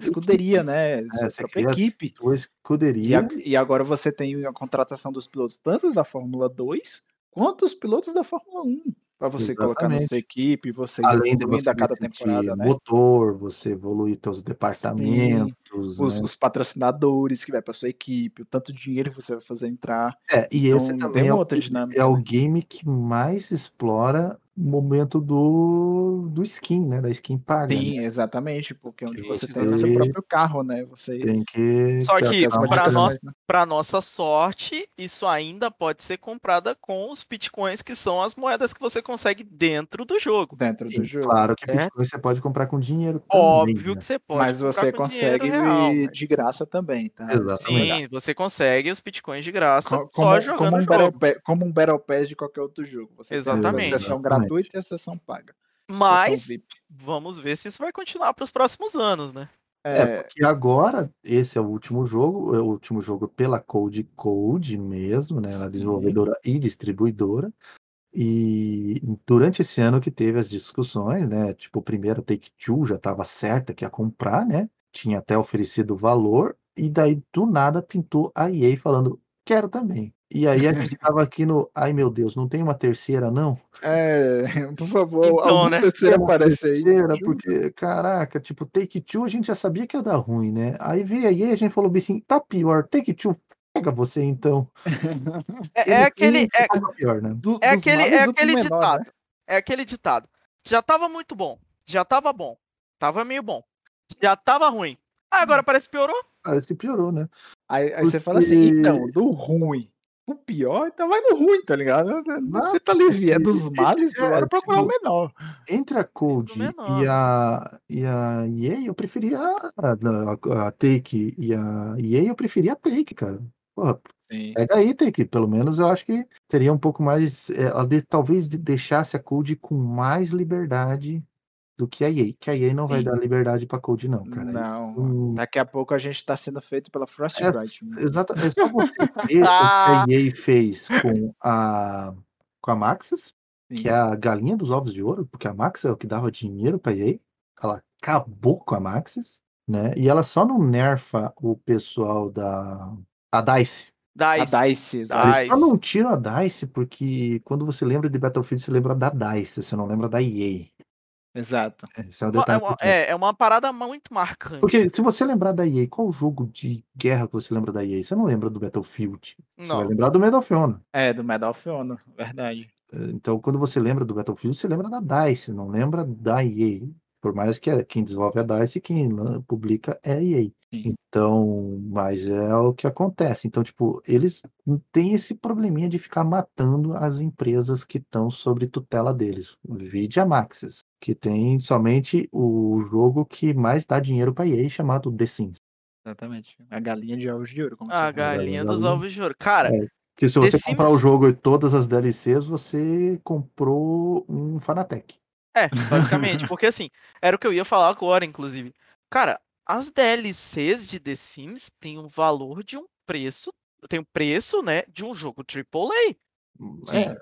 escuderia, né? Sua É, você própria cria equipe. Sua E, escuderia. a- e agora você tem a contratação dos pilotos tanto da Fórmula 2 quanto os pilotos da Fórmula 1. Para você colocar na Exatamente. sua equipe, você Além de você a cada temporada, né? motor, você evoluir seus departamentos incentivos, os, né? os patrocinadores que vai pra sua equipe, o tanto de dinheiro que você vai fazer entrar. É, e esse Então, também tem é outra dinâmica, é o né? game que mais explora momento do, do skin, né? Da skin paga. Sim, né? exatamente, porque onde Que você tem o seu próprio carro, né? Você Tem que. Só que modificações, né? Para nossa sorte, isso ainda pode ser comprada com os bitcoins, que são as moedas que você consegue dentro do jogo. dentro do Sim, jogo. Claro que certo? Bitcoin você pode comprar com dinheiro também. Óbvio né? que você pode. Mas você consegue real, de- mas- de graça também, tá? Exatamente. Sim, você consegue os bitcoins de graça Co- só Como, jogando como, um Battle jogo. Pa- como um Battle Pass de qualquer outro jogo. Você Exatamente. tem a sessão Exatamente. Gratuita e a sessão paga. Sessão Mas VIP. vamos ver se isso vai continuar para os próximos anos, né? É, É, porque agora esse é o último jogo, é o último jogo pela Code Code mesmo, né? Ela é desenvolvedora e distribuidora. E durante esse ano que teve as discussões, né? Tipo, primeiro a Take-Two já estava certa que ia comprar, né? Tinha até oferecido valor, e daí do nada pintou a EA falando, quero também. E aí a <laughs> gente tava aqui no, ai meu Deus, não tem uma terceira, não? é, <laughs> por favor, Então, né? terceiro Uma aparece aí. terceira, porque, caraca, tipo, Take-Two a gente já sabia que ia dar ruim, né? Aí veio a EA, a gente falou assim, tá pior, Take-Two, pega você então. <laughs> É, é Ele aquele, é, pior, né? Do- é aquele, é aquele menor, né? ditado. É aquele ditado. Já tava muito bom. Já tava bom. Tava meio bom. Já tava ruim. Ah, Hum. agora parece que piorou? Parece que piorou, né? Aí, aí você fala assim, então, do ruim. O pior, então vai no ruim, tá ligado? Não tenta aliviar porque- dos males, é, bora procurar o tipo, menor. Entre a menor. e a, e a EA, eu preferia a, a, a Take e a EA, eu preferia a Take, cara. Porra, Sim. pega aí, Take. Pelo menos eu acho que teria um pouco mais. é, ela de- talvez de- deixasse a Code com mais liberdade do que a EA. Que a EA não vai Sim. dar liberdade pra Code, não, cara. Não, Isso- daqui a pouco a gente tá sendo feito pela É, Frostbite. né? exata, é só você <laughs> ver o que Ah. a EA fez com a, com a Maxis, Sim. que é a galinha dos ovos de ouro, porque a Maxis é o que dava dinheiro pra EA. Ela acabou com a Maxis, né? E ela só não nerfa o pessoal da a DICE. A Dice. DICE, exato. Dice. Só não tiram a DICE porque quando você lembra de Battlefield, você lembra da DICE, você não lembra da EA. Exato. Esse é o Uma- detalhe É uma, é, é uma parada muito marcante. Porque se você lembrar da EA, qual jogo de guerra que você lembra da EA? Você não lembra do Battlefield. Você vai Não. lembrar do Medal of Honor. É, do Medal of Honor, verdade. Então, quando você lembra do Battlefield, você lembra da DICE, não lembra da EA. Por mais que é- quem desenvolve a DICE e quem publica é a EA. Sim. Então, mas é o que acontece. Então, tipo, eles têm esse probleminha de ficar matando as empresas que estão sob tutela deles. Vide a Maxis, que tem somente o jogo que mais dá dinheiro para EA, chamado The Sims. Exatamente. A galinha de ovos de ouro, como A você fala. galinha dos ovos de ouro. Cara, É. Que se The você comprar o Sims- jogo e todas as DLCs, você comprou um Fanatec. É, basicamente. Porque assim, era o que eu ia falar agora, inclusive. Cara, as DLCs de The Sims têm um valor de um preço. Tem um preço, né? De um jogo AAA. Sim. É,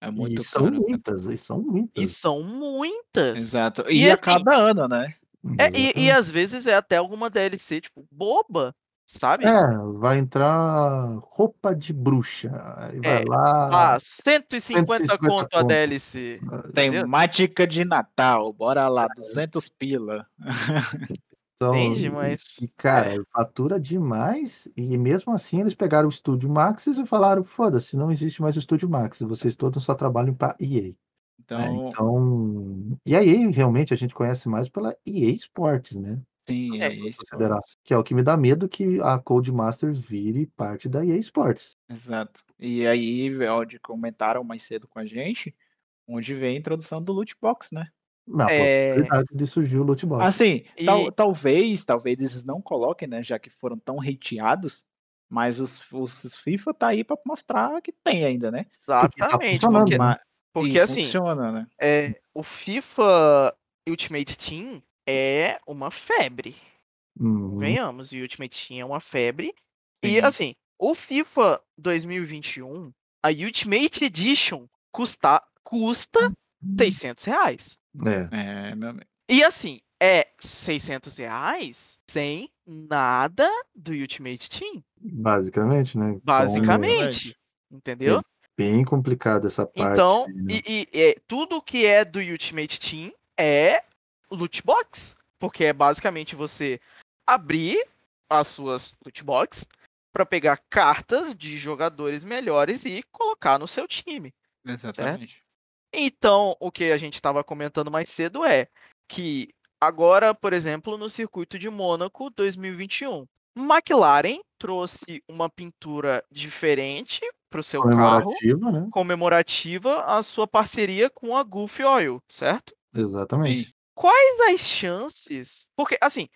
É muito e são caro. muitas, e são muitas. E são muitas. Exato. E E, a assim- cada ano, né? É, e, e às vezes é até alguma DLC, tipo, boba, sabe? É, vai entrar roupa de bruxa. Aí vai É, lá. Ah, 150, 150 conto a. DLC. Temática de Natal, bora lá, 200 pila. Então, Entende? Mas- E, cara, fatura demais. E mesmo assim, eles pegaram o estúdio Maxis e falaram: foda-se, não existe mais o estúdio Maxis. Vocês todos só trabalham para EA. Então, É, então. E a EA realmente a gente conhece mais pela EA Sports, né? Sim, é, é isso. Considerar. Que é o que me dá medo que a Codemasters vire parte da EA Sports. Exato. E aí, onde comentaram mais cedo com a gente, onde vem a introdução do loot box, né? Na É. possibilidade de surgir o loot box. Assim, tal- E- talvez, talvez eles não coloquem, né? Já que foram tão hateados, mas os, os FIFA tá aí pra mostrar que tem ainda, né? Porque tá Exatamente. funcionando, Porque, né? Porque e assim, funciona, né? é, o FIFA Ultimate Team é uma febre. Uhum. Venhamos, o Ultimate Team é uma febre. E Sim. assim, o FIFA 2021, a Ultimate Edition custa, custa 600 reais. É. É, meu amigo. E assim, é 600 reais sem nada do Ultimate Team. Basicamente, né? Então, Basicamente. Entendeu? bem complicado essa parte. Então, né? e, e- é, tudo que é do Ultimate Team é loot box. Porque é basicamente você abrir as suas loot box para pegar cartas de jogadores melhores e colocar no seu time. Exatamente. Então, o que a gente estava comentando mais cedo é que agora, por exemplo, no circuito de Mônaco 2021, McLaren trouxe uma pintura diferente para o seu carro, Comemorativa, né? comemorativa, a sua parceria com a Goofy Oil, certo? Exatamente. Quais as chances? Porque, assim,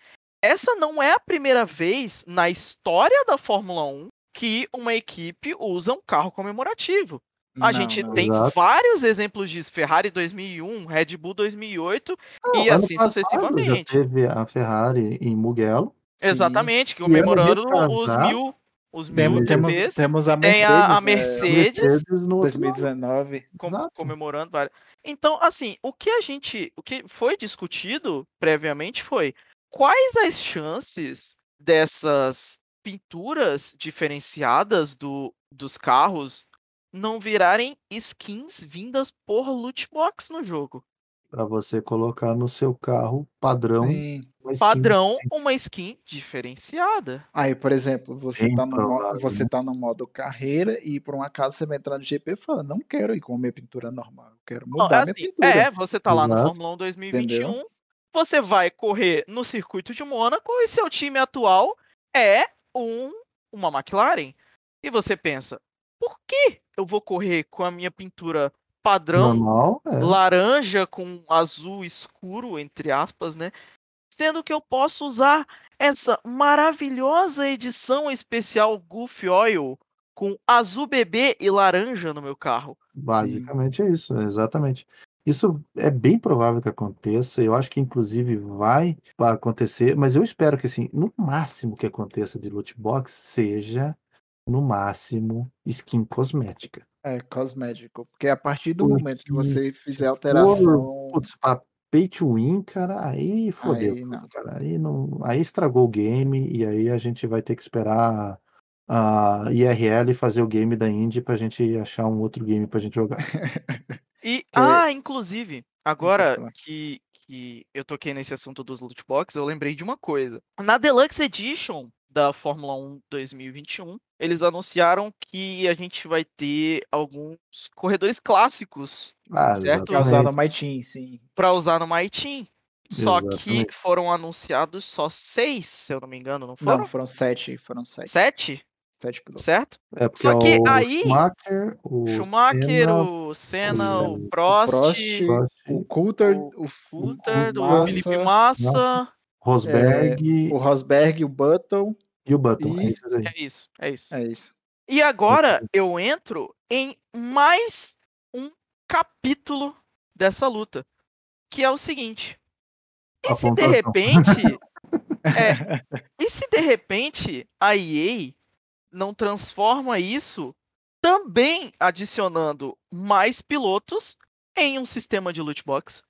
essa não é a primeira vez na história da Fórmula 1 que uma equipe usa um carro comemorativo. A Não, gente tem Exato. vários exemplos disso. Ferrari 2001, Red Bull 2008 Não, e assim passado sucessivamente. Já teve a Ferrari em Mugello. Exatamente, E comemorando os retrasado, mil, os Temos, temos, GPs. temos a Tem Mercedes. a, a né, Mercedes no outro 2019. com- comemorando várias. Então, assim, o que a gente, o que foi discutido previamente foi quais as chances dessas pinturas diferenciadas do, dos carros não virarem skins vindas por loot box no jogo. Para você colocar no seu carro padrão. Sim. uma skin. Padrão, uma skin diferenciada. Aí, por exemplo, você Bem tá, no, mo- provável, você né? tá no modo carreira e por um acaso você vai entrar no GP e fala, não quero ir com a minha pintura normal, eu quero Não, mudar é minha assim, pintura. é, você tá lá no. Fórmula 1 2021, você vai correr no circuito de Mônaco e seu time atual é um uma McLaren. E você pensa, por que eu vou correr com a minha pintura padrão normal. É. laranja com azul escuro, entre aspas, né? Sendo que eu posso usar essa maravilhosa edição especial Goofy Oil com azul bebê e laranja no meu carro. Basicamente é isso, exatamente. Isso é bem provável que aconteça. Eu acho que inclusive vai acontecer, mas eu espero que assim, no máximo que aconteça de loot box seja no máximo skin cosmética. É, cosmético. Porque a partir do Porque momento que você fizer alteração. Putz, pra pay to win, cara, aí fodeu, Aí não. cara. Aí não, aí estragou o game e aí a gente vai ter que esperar a IRL fazer o game da Indy pra gente achar um outro game pra gente jogar. <laughs> E, Que- ah, inclusive, agora que, que eu toquei nesse assunto dos loot box, eu lembrei de uma coisa. Na Deluxe Edition da Fórmula 1 2021, eles anunciaram que a gente vai ter alguns corredores clássicos Ah, Certo? Que é usado no exatamente. My Team, sim. para usar no My Team. Só que Exatamente. foram anunciados só seis, se eu não me engano, não foram? Não, foram sete. Foram sete. Sete, Sete pilotos. certo? É porque Só que é o aí, Schumacher, o Schumacher, Senna, o Senna, o o Prost, Prost, Prost, O Coulter, o o, Coulter, o Massa, Felipe Massa. Massa. Rosberg o Rosberg, o Button. e o Button. É e-. É isso, é isso. É isso. E agora eu entro em mais um capítulo dessa luta, que é o seguinte. E A se de pontuação. repente, <laughs> é, e se de repente a EA não transforma isso também adicionando mais pilotos em um sistema de loot box?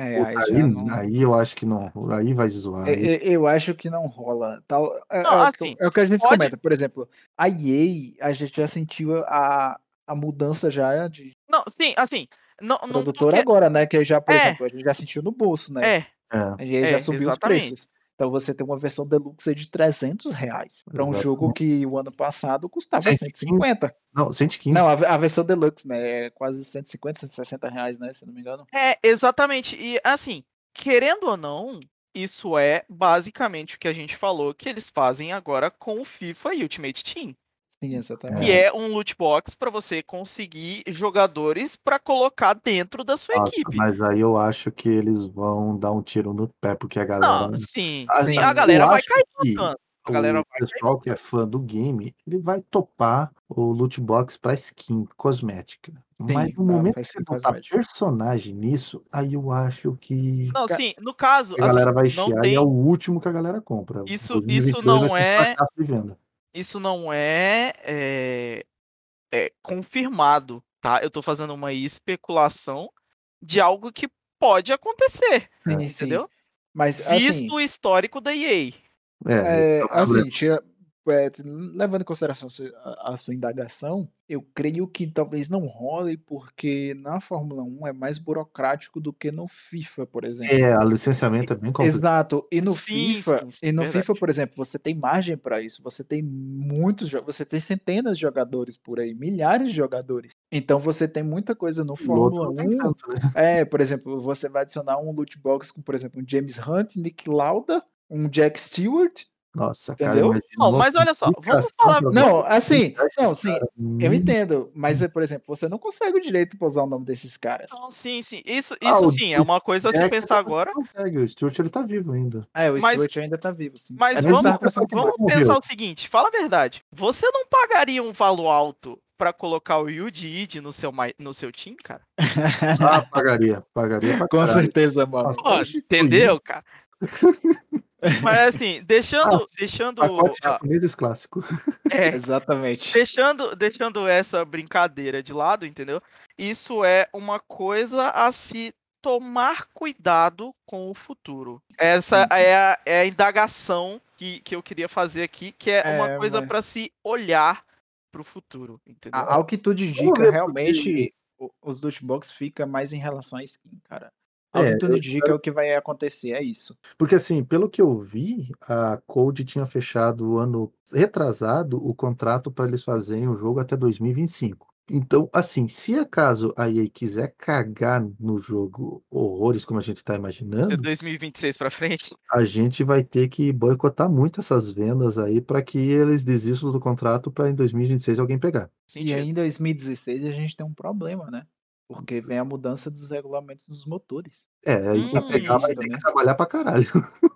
É, Puta, aí, aí, já não- aí eu acho que não. Aí vai zoar. É, aí- é, Eu acho que não rola. Tal, é, Não, é o que- assim, é o que a gente pode- comenta. Por exemplo, a EA, a gente já sentiu a, a mudança já de Não, sim, assim, não, não tô produtora que- agora, né? Que já, por É. exemplo, a gente já sentiu no bolso, né? É, A EA é, já subiu exatamente. os preços. Então você tem uma versão deluxe de 300 reais. Para um jogo que o ano passado custava 115. 150. Não, 115. Não, a, a versão deluxe, né? É quase 150, 160 reais, né? Se eu não me engano. É, exatamente. E assim, querendo ou não, isso é basicamente o que a gente falou que eles fazem agora com o FIFA Ultimate Team, Sim, exatamente. que é um loot box para você conseguir jogadores para colocar dentro da sua Nossa, equipe. mas aí eu acho que eles vão dar um tiro no pé, porque a galera. Não, sim, Assim, sim, eu a galera vai cair que. A galera o vai pessoal que é fã do game, ele vai topar o loot box pra skin cosmética. Mas no vai- momento vai que você botar cosmética. personagem nisso, aí eu acho que Não, sim, no caso, a galera assim, vai não chiar e tem, é o último que a galera compra. Isso- 2022 isso não vai é-. Isso não é, é, é confirmado, tá? Eu tô fazendo uma especulação de algo que pode acontecer, Sim, sim. entendeu? Mas Visto assim, o histórico da EA. É, é, esse o problema. assim tira- é, levando em consideração a sua- a, sua indagação, eu creio que talvez não role, porque na Fórmula 1 é mais burocrático do que no FIFA, por exemplo. É, a licenciamento é bem complicado. Exato. E no Sim, FIFA, sim, sim, e no verdade. FIFA, por exemplo, você tem margem para isso. Você tem muitos, você tem centenas de jogadores por aí, milhares de jogadores. Então você tem muita coisa no O Fórmula não tem 1. tanto, né? É, por exemplo, você vai adicionar um loot box com, por exemplo, um James Hunt, Nick Lauda, um Jack Stewart. Nossa, cara, Entendeu? imagina Não, mas olha só, vamos falar- Não, assim, não, sim. Eu Hum. entendo, mas, é, por exemplo, você não consegue o direito para usar o nome desses caras. Não, sim, sim. Isso, Ah, isso o sim, é uma coisa a se pensar não agora. consegue, O Stuart ele tá vivo ainda. É, o Mas- Stewart ainda tá vivo, sim. Mas É vamos, vamos pensar o seguinte, fala a verdade. Você não pagaria um valor alto pra colocar o Yuji Ide no seu, no seu time, cara? Ah, pagaria. Pagaria pra Com caralho. certeza, mano. Oxe, entendeu, cara? <laughs> Mas assim, deixando, Ah, deixando, Pacote a- japoneses clássico. <laughs> é, Exatamente. deixando, deixando essa brincadeira de lado, entendeu? Isso é uma coisa a se tomar cuidado com o futuro. Essa é a, é a indagação que, que eu queria fazer aqui, que é, uma É, coisa mas- para se olhar pro futuro, entendeu? A- Ao que tudo indica, realmente, o- os loot box fica mais em relação à skin, cara. Ao É, que tudo indica, o que vai acontecer é isso. Porque assim, pelo que eu vi, a Code tinha fechado o ano retrasado o contrato para eles fazerem o jogo até 2025. Então, assim, se acaso a EA quiser cagar no jogo horrores como a gente está Ser imaginando, 2026 pra frente. a gente vai ter que boicotar muito essas vendas aí para que eles desistam do contrato para em 2026 alguém pegar. E aí, em 2016, a gente tem um problema, né? Porque vem a mudança dos regulamentos dos motores. É, aí quem Hum, pegar vai ter né? que trabalhar pra caralho.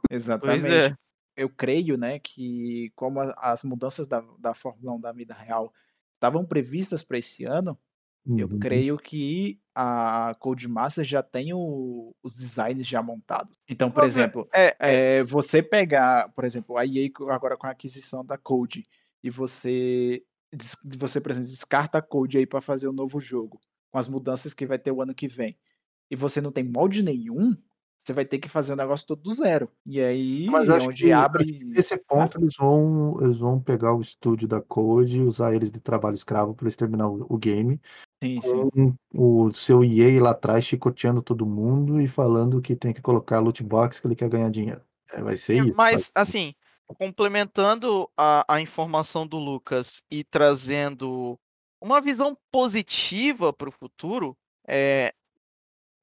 Exatamente. <laughs> Pois é. Eu creio, né, que como a- as mudanças da, da Fórmula 1 da vida real estavam previstas para esse ano, eu Uhum. creio que a Codemaster já tem o- os designs já montados. Então, por exemplo, É, é, é, você pegar, por exemplo, a EA agora com a aquisição da Code e você, você por exemplo, descarta a Code aí para fazer um novo jogo, com as mudanças que vai ter o ano que vem, e você não tem molde nenhum, você vai ter que fazer o negócio todo do zero. E aí, Mas acho onde que- abre. Nesse ponto, eles vão, eles vão pegar o estúdio da Code e usar eles de trabalho escravo para eles terminar o, o game. Sim, sim. Com o seu EA lá atrás chicoteando todo mundo e falando que tem que colocar loot box que ele quer ganhar dinheiro. É, vai ser isso. Mas, vai- assim, complementando a, a informação do Lucas e trazendo uma visão positiva para o futuro, é,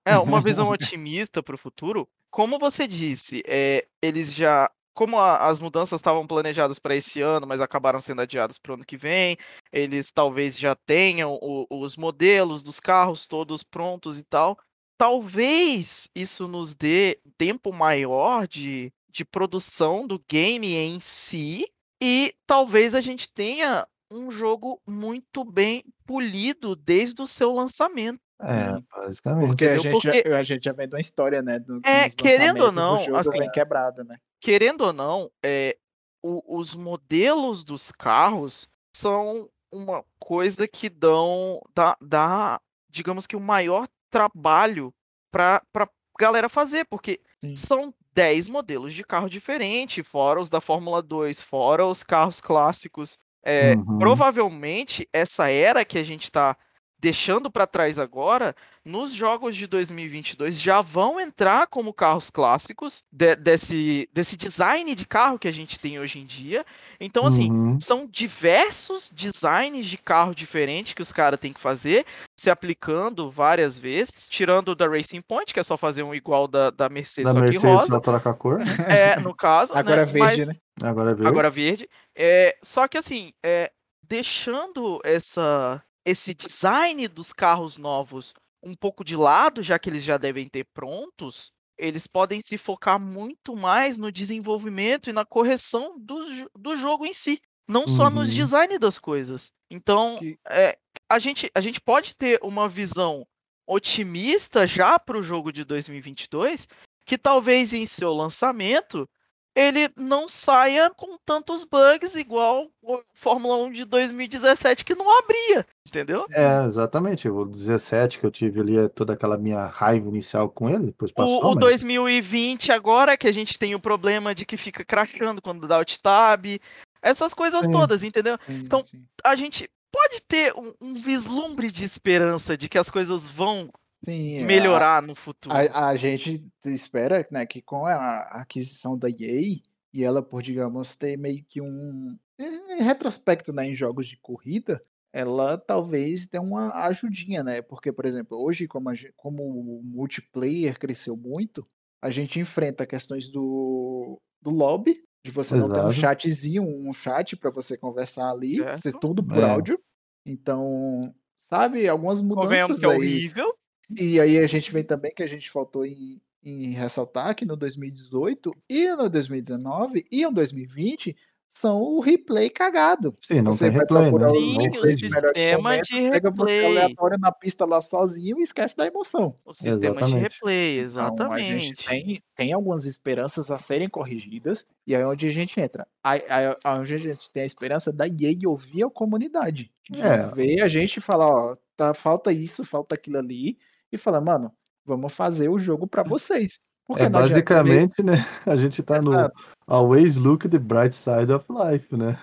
é uma visão <laughs> otimista para o futuro. Como você disse, é, eles já. Como a- as mudanças estavam planejadas para esse ano, mas acabaram sendo adiadas para o ano que vem, eles talvez já tenham o- os modelos dos carros todos prontos e tal. Talvez isso nos dê tempo maior de, de produção do game em si, e talvez a gente tenha um jogo muito bem polido desde o seu lançamento. É, basicamente. Porque a gente, Porque- já, a gente já vem de uma história, né? Do, É, querendo ou não, jogo assim, vem quebrada, né? querendo ou não, é, o- os modelos dos carros são uma coisa que dão, dá, dá, digamos que o maior trabalho para para galera fazer, porque Sim. são 10 modelos de carro diferente, fora os da Fórmula 2, fora os carros clássicos. É, Uhum. Provavelmente essa era que a gente está deixando para trás agora, nos jogos de 2022 já vão entrar como carros clássicos de- desse, desse design de carro que a gente tem hoje em dia. Então, assim, Uhum. são diversos designs de carro diferentes que os caras têm que fazer, se aplicando várias vezes, tirando o da Racing Point, que é só fazer um igual da, da Mercedes, Da só que Mercedes rosa. só troca a cor? É, no caso, Agora né? verde, Mas- né? Agora é verde. agora verde. É, só que assim, é, deixando essa, esse design dos carros novos um pouco de lado, já que eles já devem ter prontos, eles podem se focar muito mais no desenvolvimento e na correção do, do jogo em si, não só nos Uhum. design das coisas. Então, Que- é, a, gente, a gente pode ter uma visão otimista já para o jogo de 2022, que talvez em seu lançamento ele não saia com tantos bugs igual o Fórmula 1 de 2017 que não abria, entendeu? É, exatamente. O 17 que eu tive ali é toda aquela minha raiva inicial com ele, depois passou, O, o mas 2020 agora que a gente tem o problema de que fica crashando quando dá alt tab, Essas coisas Sim. todas, entendeu? Sim, Então, sim. A gente pode ter um, um vislumbre de esperança de que as coisas vão Sim, é, melhorar no futuro. A, a gente espera né, que com a aquisição da EA e ela por, digamos, ter meio que um em retrospecto né, em jogos de corrida, ela talvez dê uma ajudinha, né? Porque, por exemplo, hoje, como, a como o multiplayer cresceu muito, a gente enfrenta questões do, do lobby, de você não ter um Exato. chatzinho, um chat para você conversar ali, Certo. ser tudo por É. áudio. Então, sabe, algumas Convenhamos mudanças que é aí. horrível. E aí a gente vê também que a gente faltou em, em ressaltar que no 2018 e no 2019 e no 2020 são o replay cagado. Sim, não Você tem replay, né? o Sim, o replay replay. de melhores sistema momentos, de pega replay. aleatório na pista lá sozinho e esquece da emoção. O sistema de Exatamente. replay, Então, a exatamente. gente tem, tem algumas esperanças a serem corrigidas, e aí é onde a gente entra. Aí, aí, onde a gente tem a esperança da EA ouvir a comunidade. De É. ver a gente falar, ó, tá, falta isso, falta aquilo ali, e falar, mano, vamos fazer o jogo pra vocês. Porque É basicamente, né? A gente tá no Exato. Always Look the Bright Side of Life, né?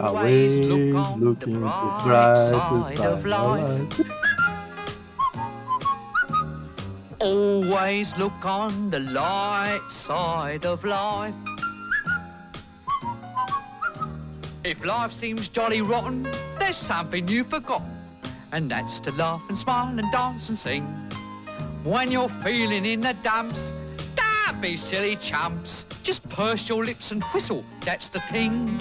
Always <laughs> look on the looking the bright bright side of life. life. Always look on the light side of life. If life seems jolly rotten, there's something you've forgotten, and that's to laugh and smile and dance and sing. When you're feeling in the dumps, don't be silly chumps. Just purse your lips and whistle, that's the thing.